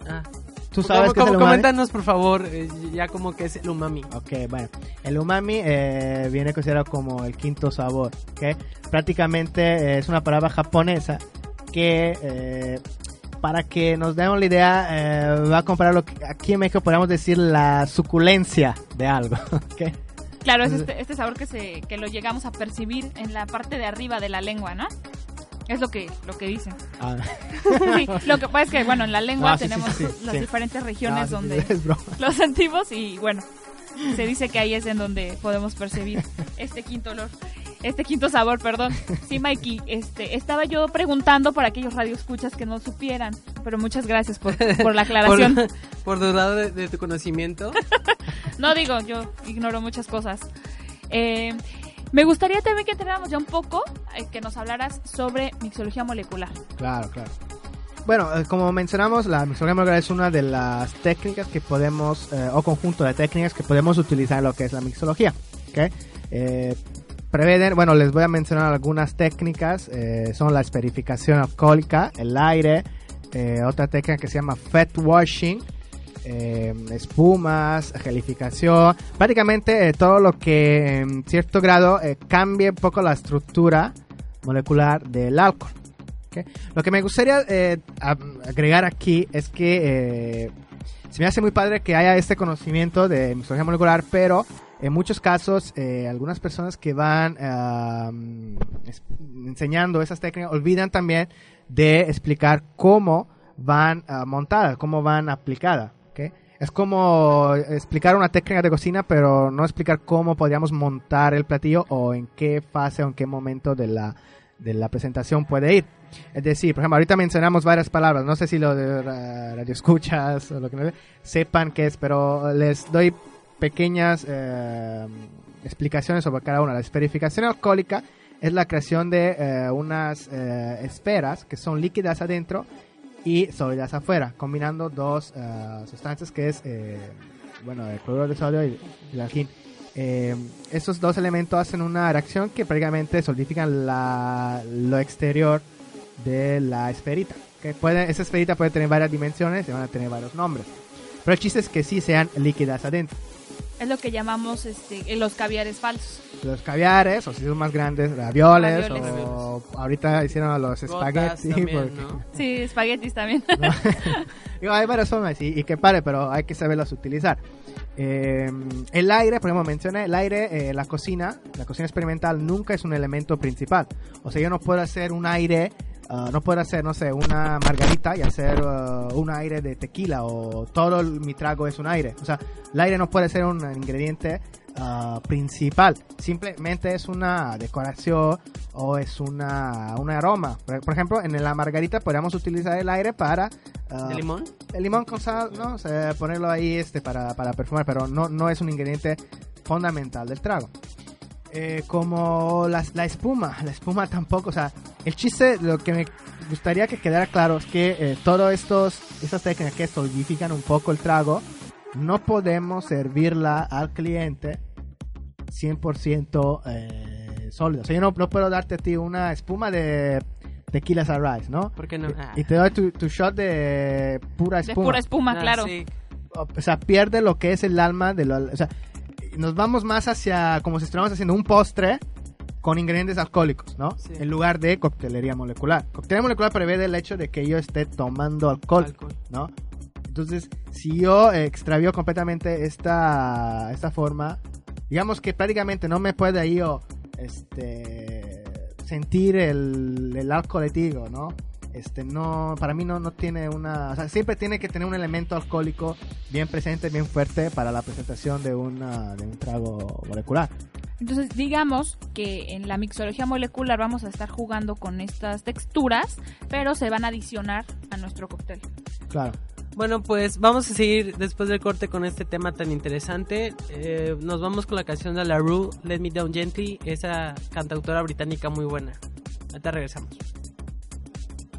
Ah. ¿Tú sabes ¿Cómo- qué es el cómo- umami? Coméntanos, por favor, eh, ya como que es el umami. Ok, bueno. El umami eh, viene considerado como el quinto sabor, ¿ok? Prácticamente eh, es una palabra japonesa que, eh, para que nos demos la idea, eh, va a comparar lo que aquí en México podríamos decir la suculencia de algo, ¿ok? Claro, es este, este sabor que se que lo llegamos a percibir en la parte de arriba de la lengua, ¿no? Es lo que lo que dicen. Ah. Sí, lo que pasa es que bueno, en la lengua Ah, sí, tenemos sí, sí, las sí. diferentes regiones Ah, sí, sí, donde es broma. lo sentimos y bueno, se dice que ahí es en donde podemos percibir este quinto olor, este quinto sabor, perdón. Sí, Mikey, este estaba yo preguntando para aquellos radioescuchas que no supieran, pero muchas gracias por, por la aclaración. por, por dudar de, de tu conocimiento. No digo, yo ignoro muchas cosas. Eh, me gustaría también que entráramos ya un poco, eh, que nos hablaras sobre mixología molecular. Claro, claro. Bueno, eh, como mencionamos, la mixología molecular es una de las técnicas que podemos, eh, o conjunto de técnicas que podemos utilizar en lo que es la mixología. ¿ok? Eh, preveden, bueno, les voy a mencionar algunas técnicas. eh, son la esferificación alcohólica, el aire, eh, otra técnica que se llama fat washing, eh, espumas, gelificación, prácticamente eh, todo lo que en cierto grado eh, cambie un poco la estructura molecular del alcohol. Lo que me gustaría eh, agregar aquí es que eh, se me hace muy padre que haya este conocimiento de mixología molecular, pero en muchos casos algunas personas que van enseñando esas técnicas olvidan también de explicar cómo van ah, montadas, cómo van aplicadas. Es como explicar una técnica de cocina, pero no explicar cómo podríamos montar el platillo o en qué fase o en qué momento de la, de la presentación puede ir. Es decir, por ejemplo, ahorita mencionamos varias palabras, no sé si lo de ra- radio escuchas o lo que no sepan qué es, pero les doy pequeñas eh, explicaciones sobre cada una. La esferificación alcohólica es la creación de eh, unas eh, esferas que son líquidas adentro y sólidas afuera, combinando dos eh, sustancias que es, eh, bueno, el cloruro de sodio y el alquín. Eh, estos dos elementos hacen una reacción que prácticamente solidifican la, lo exterior de la esferita. Que puede, esa esferita puede tener varias dimensiones y van a tener varios nombres. Pero el chiste es que sí sean líquidas adentro. Es lo que llamamos este, los caviares falsos. Los caviares, o si son más grandes, ravioles, Ravioles. o ahorita hicieron los espaguetis. porque- ¿no? Sí, espaguetis también. Digo, hay varias formas y, y que pare, pero hay que saberlos utilizar. Eh, el aire, por ejemplo, mencioné el aire, eh, la cocina, la cocina experimental nunca es un elemento principal. O sea, yo no puedo hacer un aire, ah, no puedo hacer, no sé, una margarita y hacer ah, un aire de tequila o todo el- mi trago es un aire. O sea, el aire no puede ser un ingrediente ah, principal. Simplemente es una decoración o es una, un aroma. Por, por ejemplo, en la margarita podríamos utilizar el aire para... ah, ¿De limón? el limón con sal, ¿no? O sea, ponerlo ahí este para, para perfumar, pero no, no es un ingrediente fundamental del trago. Eh, como la, la espuma, la espuma tampoco, o sea, el chiste, lo que me gustaría que quedara claro es que eh, todos estos, estas técnicas que solidifican un poco el trago, no podemos servirla al cliente 100% eh, sólida. O sea, yo no, no puedo darte a ti una espuma de tequila sunrise, ¿no? ¿Por qué no? Y- Ah. Y te doy tu, tu shot de pura De espuma. pura espuma, Ah, claro. sí. O o sea, pierde lo que es el alma de lo... O sea, nos vamos más hacia como si estuviéramos haciendo un postre con ingredientes alcohólicos, ¿no? Sí. En lugar de coctelería molecular. Coctelería molecular prevé del hecho de que yo esté tomando alcohol, Alcohol. ¿no? Entonces, si yo extravío completamente esta, esta forma, digamos que prácticamente no me puede ahí o, este, sentir el, el alcohol etílico, ¿no? Este, no, para mí no, no tiene una, o sea, siempre tiene que tener un elemento alcohólico bien presente, bien fuerte para la presentación de, una, de un trago molecular. Entonces, digamos que en la mixología molecular vamos a estar jugando con estas texturas, pero se van a adicionar a nuestro cóctel. Claro. Bueno, pues vamos a seguir después del corte con este tema tan interesante. Eh, nos vamos con la canción de La Rue, Let Me Down Gently, esa cantautora británica muy buena. Ahorita regresamos.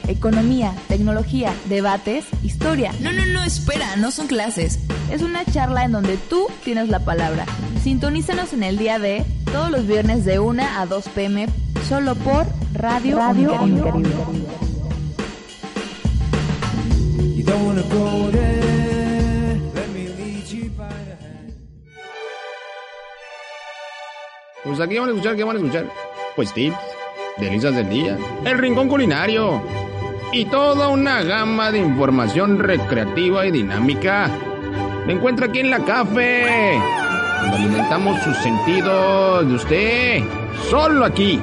ciencia, economía, tecnología, debates, historia. No, no, no, espera, no son clases. Es una charla en donde tú tienes la palabra. Sintonízanos en el día de todos los viernes de 1 a 2 pm solo por Radio, Radio. Pues aquí van a escuchar, ¿qué van a escuchar? Pues tips, delicias del día, el rincón culinario y toda una gama de información recreativa y dinámica. Me encuentra aquí en la café, donde alimentamos sus sentidos de usted, solo aquí,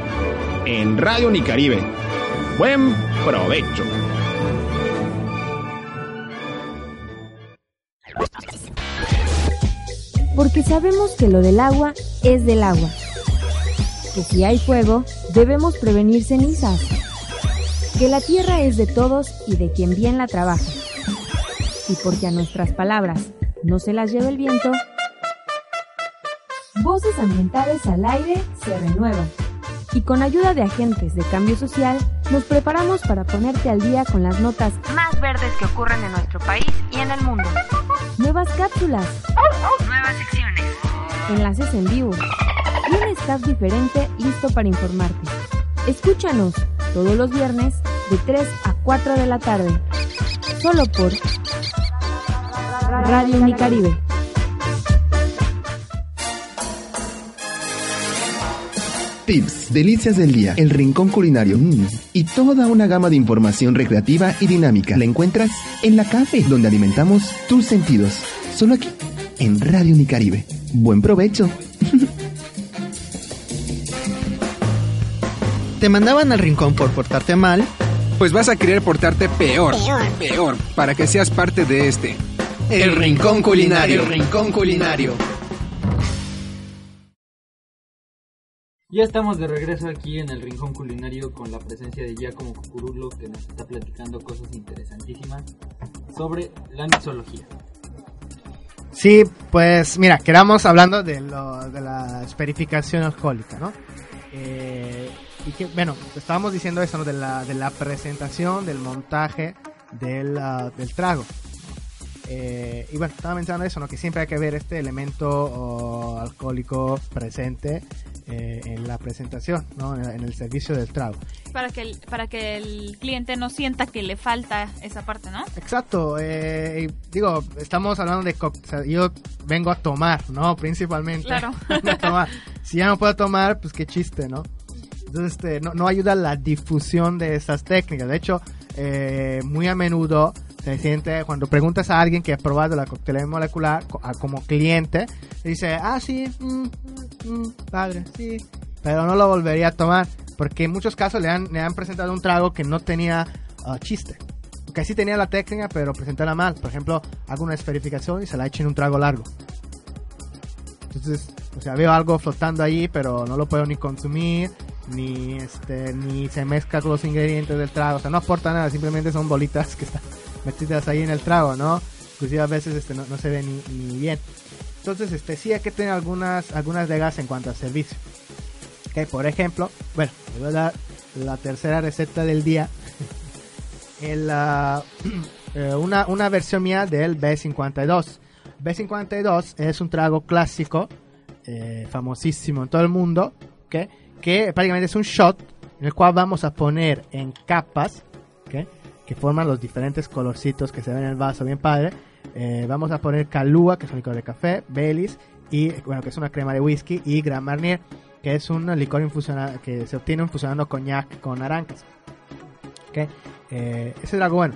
en Radio Unicaribe. Buen provecho. Porque sabemos que lo del agua es del agua. Que si hay fuego, debemos prevenir cenizas. Que la tierra es de todos y de quien bien la trabaja. Y porque a nuestras palabras no se las lleva el viento, voces ambientales al aire se renuevan. Y con ayuda de agentes de cambio social, nos preparamos para ponerte al día con las notas más verdes que ocurren en nuestro país y en el mundo. Nuevas cápsulas, nuevas secciones, enlaces en vivo y un staff diferente listo para informarte. Escúchanos todos los viernes de 3 a 4 de la tarde, solo por Radio Unicaribe. Tips, delicias del día, el rincón culinario mm, y toda una gama de información recreativa y dinámica la encuentras en la café donde alimentamos tus sentidos. Solo aquí, en Radio Unicaribe. Buen provecho. ¿Te mandaban al rincón por portarte mal? Pues vas a querer portarte peor. Peor. Para que seas parte de este. El Rincón Culinario. El Rincón Culinario. Ya estamos de regreso aquí en el Rincón Culinario con la presencia de Giacomo Cucurulo que nos está platicando cosas interesantísimas sobre la mixología. Sí, pues mira, quedamos hablando de, lo, de la esperificación alcohólica, ¿no? Eh, y que, bueno, estábamos diciendo eso, ¿no? De la, de la presentación, del montaje del, ah, del trago. Eh, y bueno, estaba mencionando eso, ¿no? Que siempre hay que ver este elemento oh, alcohólico presente eh, en la presentación, ¿no? En, en el servicio del trago. Para que, el, para que el cliente no sienta que le falta esa parte, ¿no? Exacto, eh, digo, estamos hablando de... o sea, yo vengo a tomar, ¿no? Principalmente. Claro. A tomar. Si ya no puedo tomar, pues qué chiste, ¿no? Entonces, este, no, ayuda la difusión de estas técnicas. De hecho, eh, muy a menudo se siente, cuando preguntas a alguien que ha probado la coctelería molecular a- como cliente, dice, ah, sí, mm, mm, mm, padre, sí, pero no lo volvería a tomar. Porque en muchos casos le han, le han presentado un trago que no tenía ah, chiste. Que sí tenía la técnica, pero presentarla mal. Por ejemplo, hago una esferificación y se la echo en un trago largo. Entonces, o sea, veo algo flotando ahí, pero no lo puedo ni consumir, ni este, ni se mezcla con los ingredientes del trago. O sea, no aporta nada, simplemente son bolitas que están metidas ahí en el trago, ¿no? Inclusive a veces este, no, no se ve ni, ni bien. Entonces, este, sí hay que tener algunas, algunas reglas en cuanto al servicio. Ok, por ejemplo, bueno, les voy a dar la tercera receta del día. El, ah, eh, una, una versión mía del B52. B52 es un trago clásico, eh, famosísimo en todo el mundo, ¿ok? Que prácticamente es un shot en el cual vamos a poner en capas, ¿ok? que forman los diferentes colorcitos que se ven en el vaso, bien padre. Eh, vamos a poner Calúa, que es un licor de café, Baileys, y bueno, que es una crema de whisky, y Grand Marnier, que es un licor infusionado, que se obtiene infusionando coñac con naranjas. ¿ok? Eh, ese trago, bueno,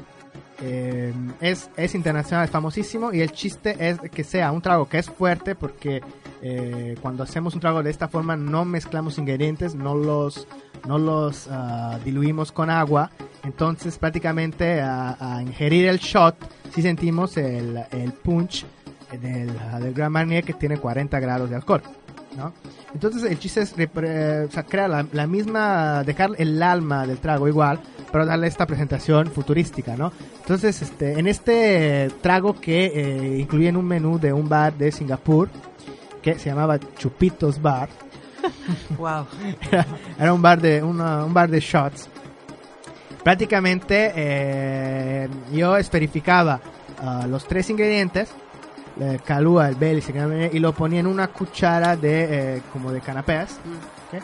eh, es, es internacional, es famosísimo y el chiste es que sea un trago que es fuerte porque eh, cuando hacemos un trago de esta forma no mezclamos ingredientes, no los, no los ah, diluimos con agua, entonces prácticamente a, ingerir el shot si sentimos el, el punch del, del Grand Marnier que tiene 40 grados de alcohol. ¿No? Entonces el chiste es repre- o sea, crear la, la misma, dejar el alma del trago igual, pero darle esta presentación futurística, ¿no? Entonces, este, en este trago que eh, incluye en un menú de un bar de Singapur, que se llamaba Chupitos Bar, Wow. era, era un bar de una- un bar de shots. prácticamente eh, yo esperificaba ah, los tres ingredientes, el calúa, el Baileys y lo ponía en una cuchara de eh, como de canapés. ¿ok?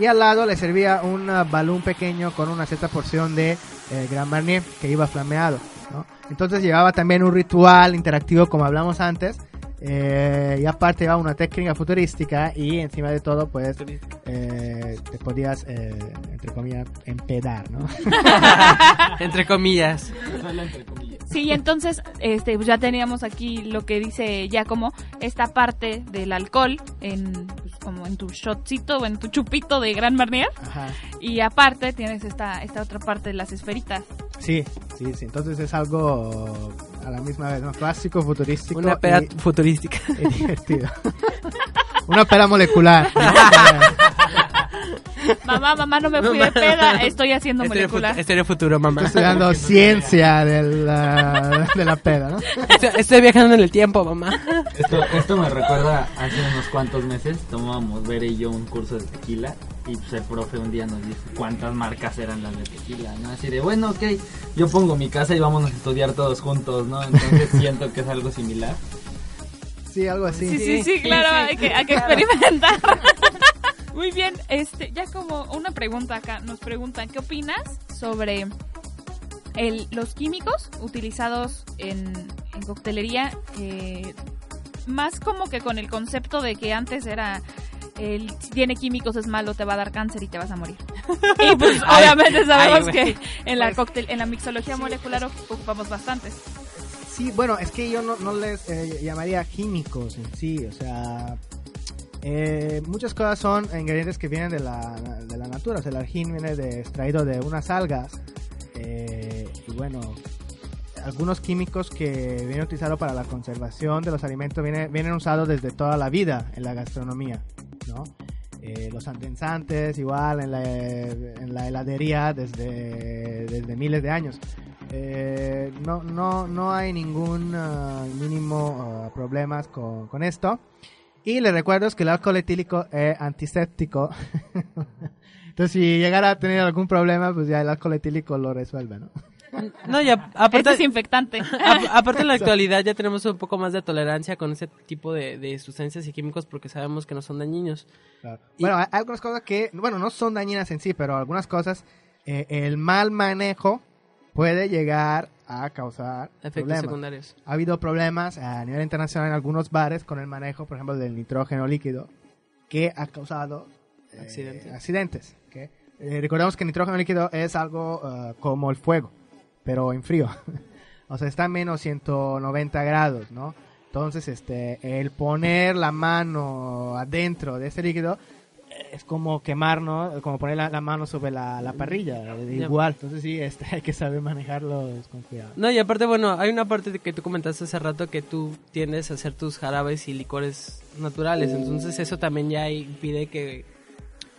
Y al lado le servía un ah, balón pequeño con una cierta porción de eh, Gran Marnier que iba flameado. ¿no? Entonces llevaba también un ritual interactivo como hablamos antes. eh, y aparte llevaba una técnica futurística y encima de todo pues eh, te podías eh, entre comillas empedar, ¿no? Entre comillas. Sí, y entonces este, pues ya teníamos aquí lo que dice ya como esta parte del alcohol en pues, como en tu shotcito o en tu chupito de Gran Marnier Ajá. y aparte tienes esta esta otra parte de las esferitas. Sí, sí, sí. Entonces es algo a la misma vez, ¿no? Clásico, futurístico. Una pera y- futurística. y divertido. Una pera molecular. Mamá, mamá, no me fui de peda, estoy haciendo Estoy en molecular. fut- Estoy en el futuro, mamá. Estoy estudiando ciencia de la, de la peda, ¿no? Estoy, estoy viajando en el tiempo, mamá. Esto, esto me recuerda hace unos cuantos meses tomábamos Bere y yo un curso de tequila y pues el profe un día nos dijo cuántas marcas eran las de tequila, ¿no? Así de, bueno, ok, yo pongo mi casa y vamos a estudiar todos juntos, ¿no? Entonces siento que es algo similar. Sí, algo así. Sí, sí, sí, claro, hay que, hay que experimentar. Muy bien, este, ya como una pregunta acá, nos preguntan, ¿qué opinas sobre el, los químicos utilizados en, en coctelería? eh, más como que con el concepto de que antes era, el, si tiene químicos es malo, te va a dar cáncer y te vas a morir. y pues Ay, obviamente sabemos ay, que en la, coctel, en la mixología molecular ocupamos bastantes. Sí, bueno, es que yo no, no les eh, llamaría químicos en sí, o sea, eh, muchas cosas son ingredientes que vienen de la, de la natura, el argín viene de, extraído de unas algas, eh, y bueno, algunos químicos que vienen utilizados para la conservación de los alimentos vienen, vienen usados desde toda la vida en la gastronomía, ¿no? Eh, los endulzantes igual en la, en la heladería desde, desde miles de años. Eh, no, no, no hay ningún ah, mínimo ah, problemas con, con esto. Y les recuerdo es que el alcohol etílico es antiséptico. Entonces si llegara a tener algún problema, pues ya el alcohol etílico lo resuelve, ¿no? No, ya, aparte, es infectante. a- aparte en la actualidad ya tenemos un poco más de tolerancia con ese tipo de, de sustancias y químicos porque sabemos que no son dañinos. Bueno, hay hay algunas cosas que, bueno, no son dañinas en sí, pero algunas cosas, eh, el mal manejo puede llegar a causar Efectos problemas. secundarios. Ha habido problemas a nivel internacional en algunos bares con el manejo, por ejemplo, del nitrógeno líquido, que ha causado eh, Accidentes. accidentes. ¿ok? Eh, recordemos que el nitrógeno líquido es algo eh, como el fuego, pero en frío. o sea, está a menos 190 grados, ¿no? Entonces, este, el poner la mano adentro de ese líquido es como quemar, ¿no? Como poner la, la mano sobre la, la parrilla, eh, igual. Entonces sí, este, hay que saber manejarlo con cuidado. No, y aparte, bueno, hay una parte que tú comentaste hace rato que tú tiendes a hacer tus jarabes y licores naturales, entonces eso también ya impide que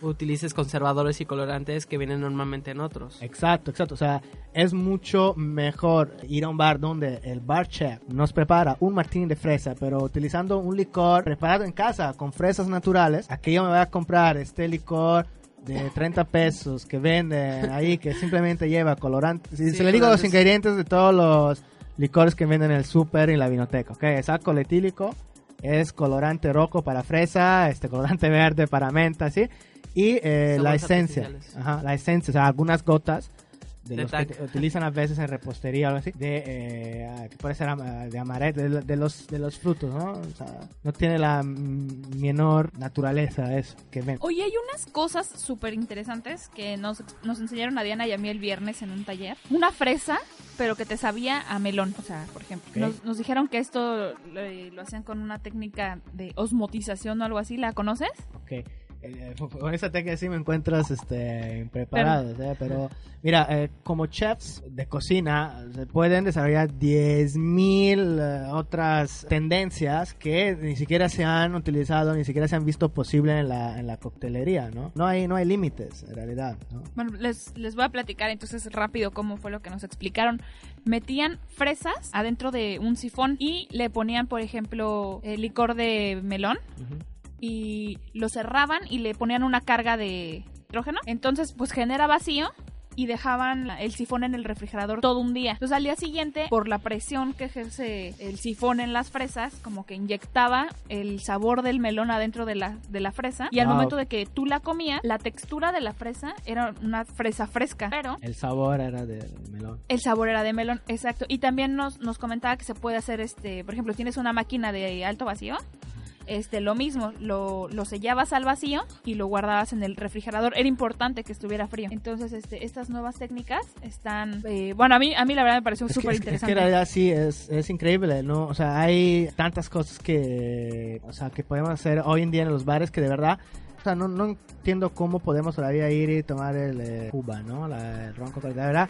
utilices conservadores y colorantes que vienen normalmente en otros. Exacto, exacto. O sea, es mucho mejor ir a un bar donde el bar chef nos prepara un martini de fresa, pero utilizando un licor preparado en casa con fresas naturales. Aquí yo me voy a comprar este licor de 30 pesos que venden ahí, que simplemente lleva colorante. Si Sí, se le digo los colorantes. ingredientes de todos los licores que venden en el súper y en la vinoteca, ¿ok? Es alcohol etílico, es colorante rojo para fresa, este colorante verde para menta, ¿sí? Y eh, la esencia, ajá, la esencia, o sea, algunas gotas de, De los que utilizan a veces en repostería o algo así, de, eh, que puede ser ama- de amaretto, de, de los, de los frutos, ¿no? O sea, no tiene la menor naturaleza eso que ven. Oye, hay unas cosas súper interesantes que nos, nos enseñaron a Diana y a mí el viernes en un taller. Una fresa, pero que te sabía a melón. O sea, por ejemplo, Ok. nos, nos dijeron que esto lo, lo hacían con una técnica de osmotización o algo así. ¿La conoces? Ok. Eh, con esa técnica sí me encuentras este, preparados, ¿eh? pero mira, eh, como chefs de cocina se pueden desarrollar 10.000 eh, otras tendencias que ni siquiera se han utilizado, ni siquiera se han visto posible en la, en la coctelería, ¿no? No hay, no hay límites, en realidad, ¿no? Bueno, les, les voy a platicar entonces rápido cómo fue lo que nos explicaron. Metían fresas adentro de un sifón y le ponían, por ejemplo, eh, licor de melón y lo cerraban y le ponían una carga de hidrógeno. Entonces, pues genera vacío y dejaban el sifón en el refrigerador todo un día. Entonces al día siguiente, por la presión que ejerce el sifón en las fresas, como que inyectaba el sabor del melón adentro de la, de la fresa y al Wow. momento de que tú la comías, la textura de la fresa era una fresa fresca, pero El sabor era de melón. el sabor era de melón, exacto. Y también nos, nos comentaba que se puede hacer, este, por ejemplo, tienes una máquina de alto vacío, este, lo mismo, lo, lo sellabas al vacío y lo guardabas en el refrigerador. Era importante que estuviera frío. Entonces, este, estas nuevas técnicas están, eh, bueno, a mí, a mí la verdad me pareció súper es que- es interesante. que sí, es, es increíble, ¿no? O sea, hay tantas cosas que, o sea, que podemos hacer hoy en día en los bares que de verdad, o sea, no, no entiendo cómo podemos todavía ir y tomar el eh, Cuba, ¿no? La, el ron Coca-Cola. De verdad,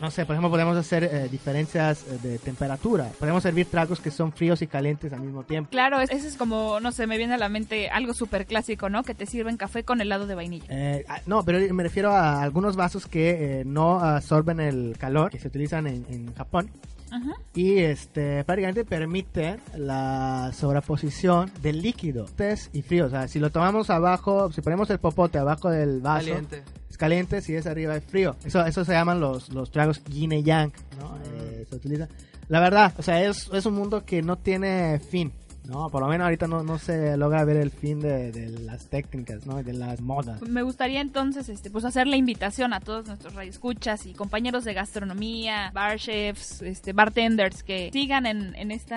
no sé, por ejemplo, podemos hacer eh, diferencias eh, de temperatura. Podemos servir tragos que son fríos y calientes al mismo tiempo. Claro, es- ese es como, no sé, me viene a la mente algo súper clásico, ¿no? Que te sirven café con helado de vainilla. Eh, ah, no, pero me refiero a algunos vasos que eh, no absorben el calor que se utilizan en, en Japón Ajá. y este prácticamente permite la sobreposición del líquido test y frío. O sea si lo tomamos abajo si ponemos el popote abajo del vaso Caliente. es caliente si es arriba es frío. Eso eso se llaman los los tragos yin y yang no Eh, se utiliza. La verdad o sea es, es un mundo que no tiene fin no por lo menos ahorita no, no se logra ver el fin de, de las técnicas no de las modas Me gustaría entonces este pues hacer la invitación a todos nuestros radioescuchas y compañeros de gastronomía, bar chefs, este bartenders que sigan en, en este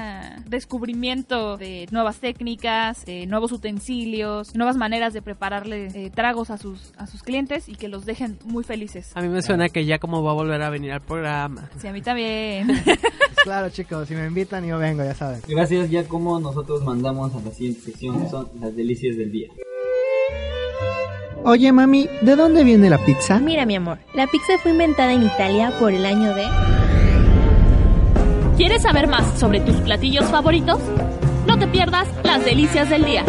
descubrimiento de nuevas técnicas, de nuevos utensilios, nuevas maneras de prepararle eh, tragos a sus a sus clientes y que los dejen muy felices. A mí me suena que ya como va a volver a venir al programa. Sí, a mí también. claro chicos si me invitan yo vengo ya saben Gracias, ya como nosotros mandamos a la siguiente sección, que son las delicias del día. Oye, mami, ¿de dónde viene la pizza? Mira, mi amor, la pizza fue inventada en Italia por el año de... ¿Quieres saber más sobre tus platillos favoritos? No te pierdas las delicias del día.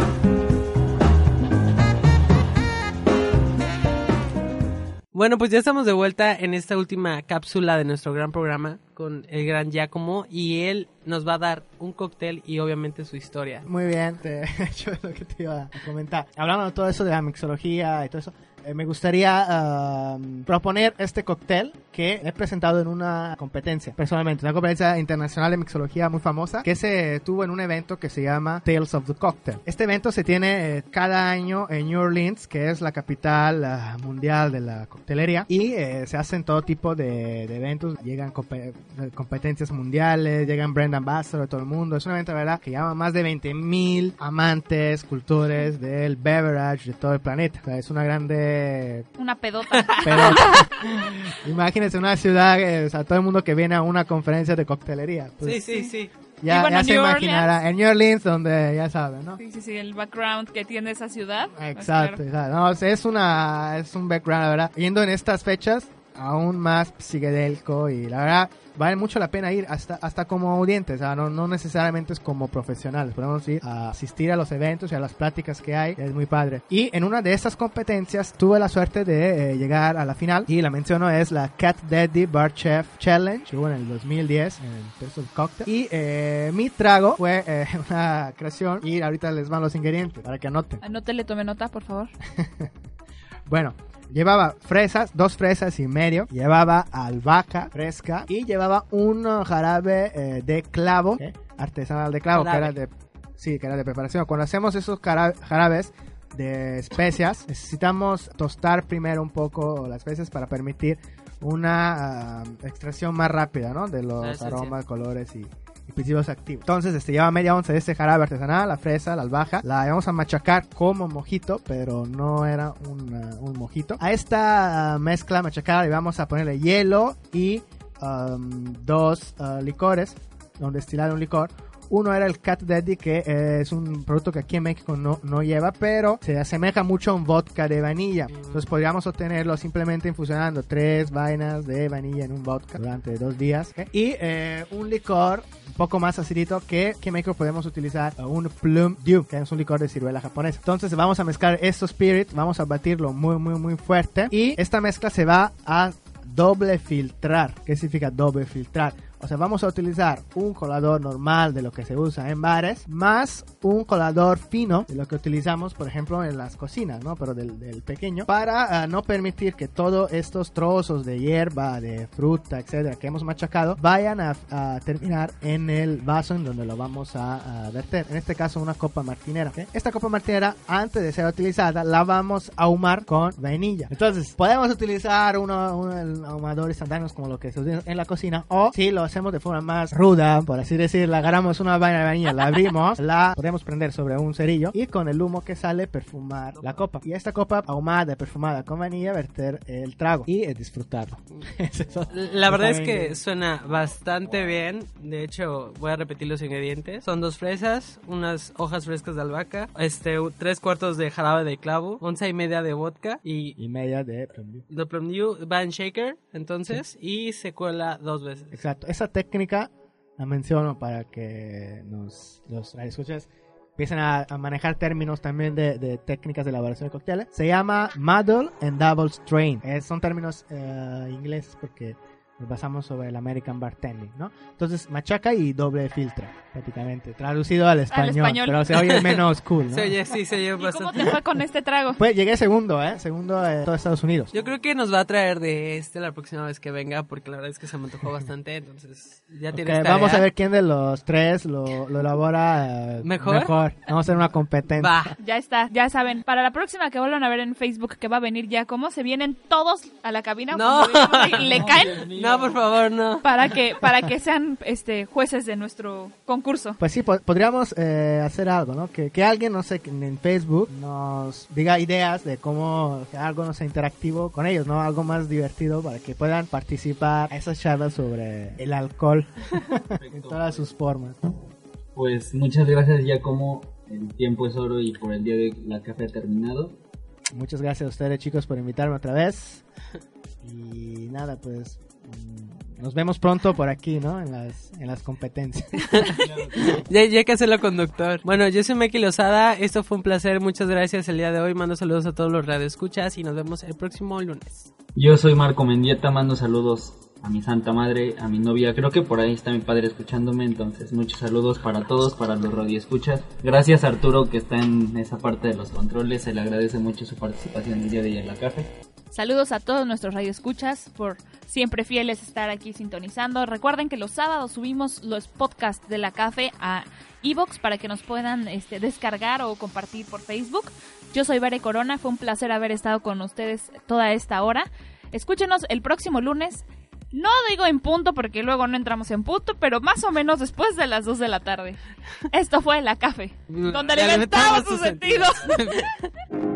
Bueno, pues ya estamos de vuelta en esta última cápsula de nuestro gran programa con el gran Giacomo y él nos va a dar un cóctel y obviamente su historia. Muy bien, te he hecho lo que te iba a comentar. Hablando de todo eso de la mixología y todo eso, eh, me gustaría ah, proponer este cóctel que he presentado en una competencia, personalmente, una competencia internacional de mixología muy famosa que se tuvo en un evento que se llama Tales of the Cocktail. Este evento se tiene eh, cada año en New Orleans, que es la capital ah, mundial de la coctelería, y eh, se hacen todo tipo de, de eventos, llegan eh, competencias mundiales, llegan brand ambassador de todo el mundo, es un evento, ¿verdad?, que llama más de 20 mil amantes, cultores del beverage de todo el planeta. O sea, es una grande Una pedota. pero imagínense una ciudad, eh, o sea, todo el mundo que viene a una conferencia de coctelería. Pues, sí, sí, sí. Ya, Y bueno, ya se New imaginará. En New Orleans, donde ya saben, ¿no? Sí, sí, sí, el background que tiene esa ciudad. Exacto, Pues, exacto. No, o sea, es una, es un background, la verdad. Yendo en estas fechas, aún más psicodélico y la verdad vale mucho la pena ir hasta hasta como audientes, o sea, no, no necesariamente es como profesionales, podemos ir a asistir a los eventos y a las pláticas que hay, es muy padre. Y en una de estas competencias tuve la suerte de eh, llegar a la final y la menciono es la Cat Daddy Bar Chef Challenge, que hubo en el 2010 en el of Cocktail. Y eh, mi trago fue eh, una creación y ahorita les van los ingredientes para que anoten. Anótele, tome nota, por favor. Bueno, llevaba fresas, dos fresas y medio, llevaba albahaca fresca y llevaba un uh, jarabe eh, de clavo, ¿eh? artesanal de clavo, Jarabe. que era de, sí, que era de preparación. Cuando hacemos esos jarabes de especias, necesitamos tostar primero un poco las especias para permitir una ah, extracción más rápida, ¿no? De los aromas, colores y, y principios activos. Entonces, este lleva media onza de este jarabe artesanal, la fresa, la albahaca. La vamos a machacar como mojito, pero no era un, un mojito. A esta ah, mezcla machacada le vamos a ponerle hielo y um, dos ah, licores, donde destilar un licor. Uno era el Cat Daddy, que eh, es un producto que aquí en México no, no lleva, pero se asemeja mucho a un vodka de vainilla. Entonces podríamos obtenerlo simplemente infusionando tres vainas de vainilla en un vodka durante dos días. Y eh, un licor poco más acidito que, México podemos utilizar un Plum Dew, que es un licor de ciruela japonesa. Entonces vamos a mezclar estos spirits, vamos a batirlo muy, muy, muy fuerte. Y esta mezcla se va a doble filtrar. ¿Qué significa doble filtrar? O sea, vamos a utilizar un colador normal de lo que se usa en bares, más un colador fino de lo que utilizamos, por ejemplo, en las cocinas, ¿no? Pero del, del pequeño, para ah, no permitir que todos estos trozos de hierba, de fruta, etcétera, que hemos machacado, vayan a, a terminar en el vaso en donde lo vamos a, a verter. En este caso, una copa martinera. ¿ok? Esta copa martinera, antes de ser utilizada, la vamos a ahumar con vainilla. Entonces, podemos utilizar uno, un ahumador instantáneo como lo que se utiliza en la cocina, o si lo hacemos de forma más ruda, por así decirlo, agarramos una vaina de vainilla, la abrimos, la podemos prender sobre un cerillo y con el humo que sale perfumar la copa. Y esta copa ahumada, perfumada con vainilla, verter el trago y disfrutarlo. La verdad es que suena bastante bien. De hecho, voy a repetir los ingredientes. Son dos fresas, unas hojas frescas de albahaca, este, tres cuartos de jarabe de clavo, once y media de vodka y, y media de Plum de Plum Dew va en shaker, entonces, y se cuela dos veces. Exacto. Esa técnica la menciono para que nos, los escuchas empiecen a, a manejar términos también de, técnicas de elaboración de cócteles. Se llama Muddle and Double Strain. Eh, son términos eh, ingleses porque nos basamos sobre el American Bartending, ¿no? Entonces, machaca y doble filtra, prácticamente. Traducido al español, español. pero se oye menos cool, ¿no? Se oye, sí, se oye ¿Y cómo bastante. te fue con este trago? Pues llegué segundo, ¿eh? Segundo en todo Estados Unidos. Yo creo que nos va a traer de este la próxima vez que venga, porque la verdad es que se me antojó bastante, entonces ya tienes vamos tarea. a ver quién de los tres lo, lo elabora eh, ¿Mejor? Vamos a hacer una competencia. Ya está, ya saben. Para la próxima que vuelvan a ver en Facebook que va a venir ya, ¿cómo se vienen todos a la cabina? No. Y le caen No, por favor, no. para que para que sean este jueces de nuestro concurso. Pues sí, po- podríamos eh, hacer algo, ¿no? Que, que alguien, no sé, en Facebook nos diga ideas de cómo que algo, no sé, interactivo con ellos, ¿no? Algo más divertido para que puedan participar a esas charlas sobre el alcohol en todas sus formas. Pues muchas gracias ya como el tiempo es oro y por el día de la café ha terminado. Muchas gracias a ustedes, chicos, por invitarme otra vez. Y nada, pues nos vemos pronto por aquí, ¿no? En las, en las competencias. Ya, ya hay que hacerlo conductor. Bueno, yo soy Meki Lozada. Esto fue un placer. Muchas gracias el día de hoy. Mando saludos a todos los radioescuchas y nos vemos el próximo lunes. Yo soy Marco Mendieta, mando saludos a mi santa madre, a mi novia, creo que por ahí está mi padre escuchándome, entonces muchos saludos para todos, para los radioescuchas. Gracias Arturo que está en esa parte de los controles, se le agradece mucho su participación el día de hoy en la café. Saludos a todos nuestros radioescuchas por siempre fieles estar aquí sintonizando. Recuerden que los sábados subimos los podcasts de la café a Evox para que nos puedan este, descargar o compartir por Facebook. Yo soy Bere Corona, fue un placer haber estado con ustedes toda esta hora. Escúchenos el próximo lunes. No digo en punto porque luego no entramos en punto, pero más o menos después de las 2 de la tarde. Esto fue La Café, donde alimentamos sus sentidos.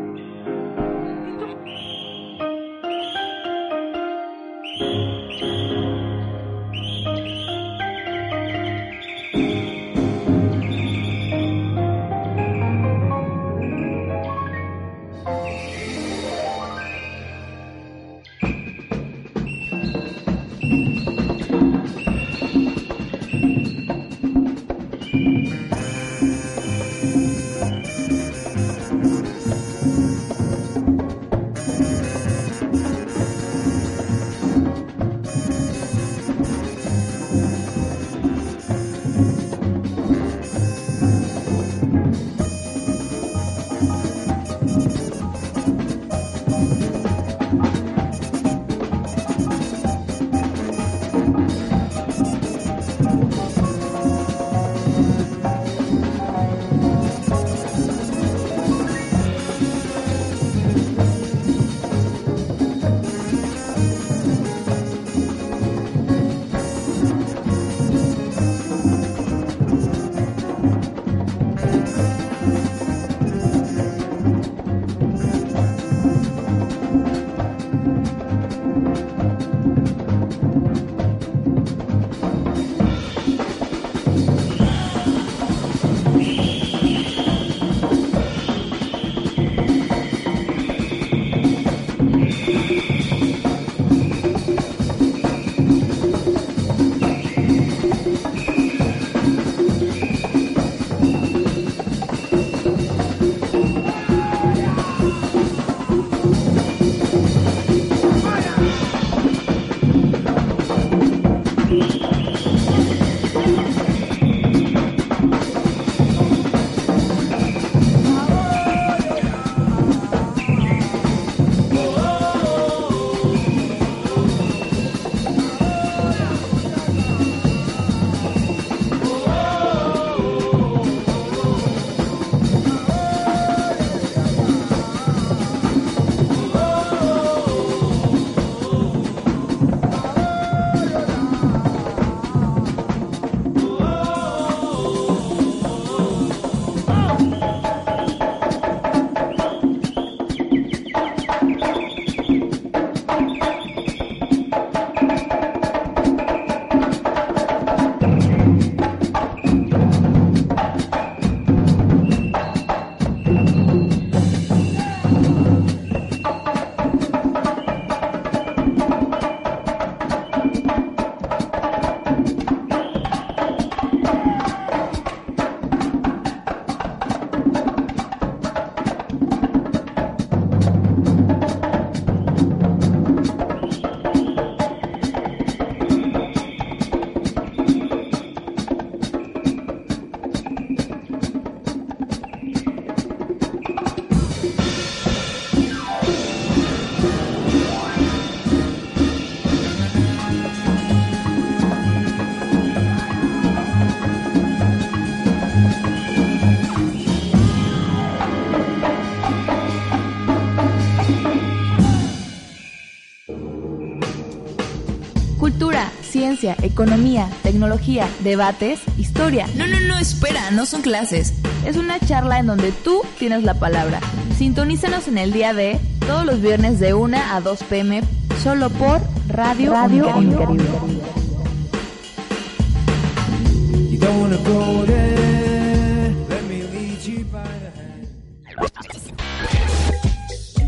ciencia, economía, tecnología, debates, historia. No, no, no, espera, no son clases. Es una charla en donde tú tienes la palabra. Sintonízanos en el día de todos los viernes de 1 a 2 pm solo por Radio, Radio Unicaribe.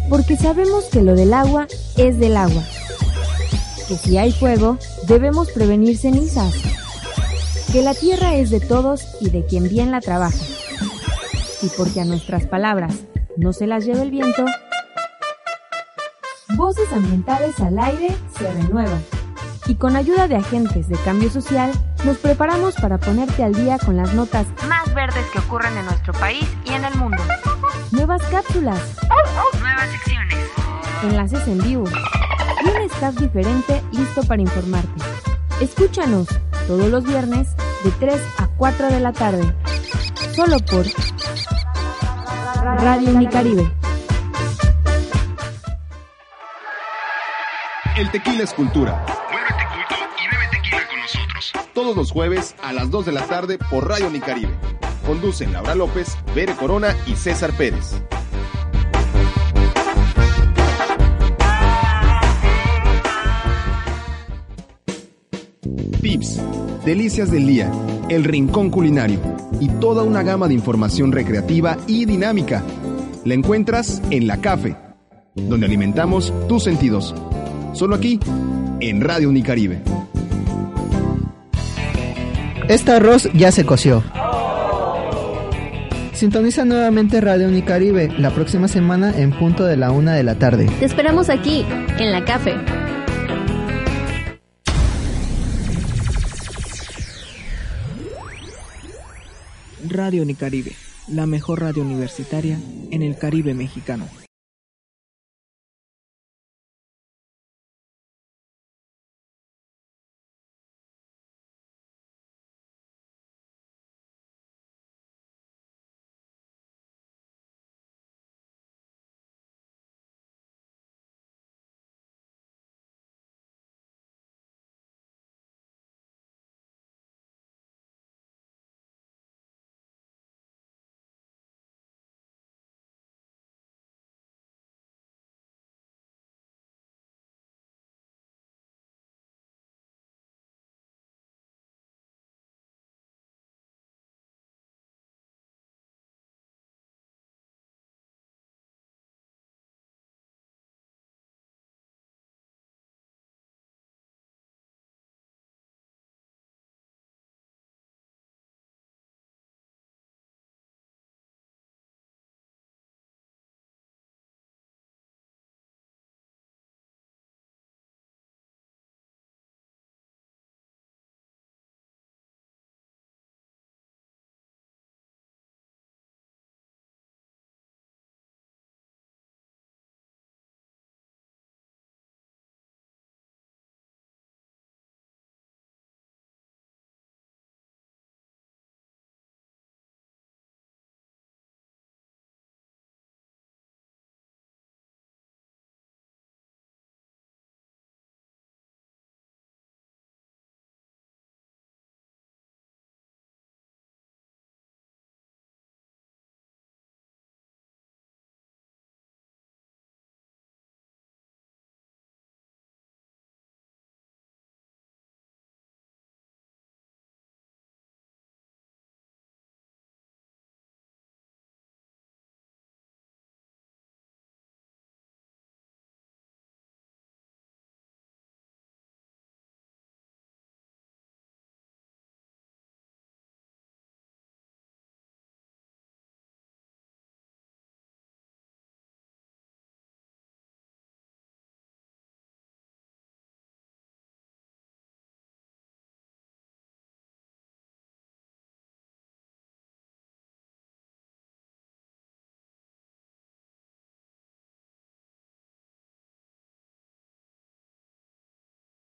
Porque sabemos que lo del agua es del agua. Que si hay fuego, debemos prevenir cenizas. Que la tierra es de todos y de quien bien la trabaja. Y porque a nuestras palabras no se las lleva el viento, Voces Ambientales al Aire se renuevan. Y con ayuda de agentes de cambio social, nos preparamos para ponerte al día con las notas más verdes que ocurren en nuestro país y en el mundo. Nuevas cápsulas, nuevas secciones, enlaces en vivo y un staff diferente listo para informarte. Escúchanos todos los viernes de 3 a 4 de la tarde, solo por Radio Unicaribe. El tequila es cultura. Muévete culto y bebe tequila con nosotros. Todos los jueves a las 2 de la tarde por Radio Nicaribe. Conducen Laura López, Bere Corona y César Pérez. Delicias del día, el rincón culinario y toda una gama de información recreativa y dinámica. La encuentras en La Cafe, donde alimentamos tus sentidos. Solo aquí, en Radio Unicaribe. Este arroz ya se coció. Sintoniza nuevamente Radio Unicaribe la próxima semana en punto de la una de la tarde. Te esperamos aquí, en la café. Radio Unicaribe, la mejor radio universitaria en el Caribe mexicano.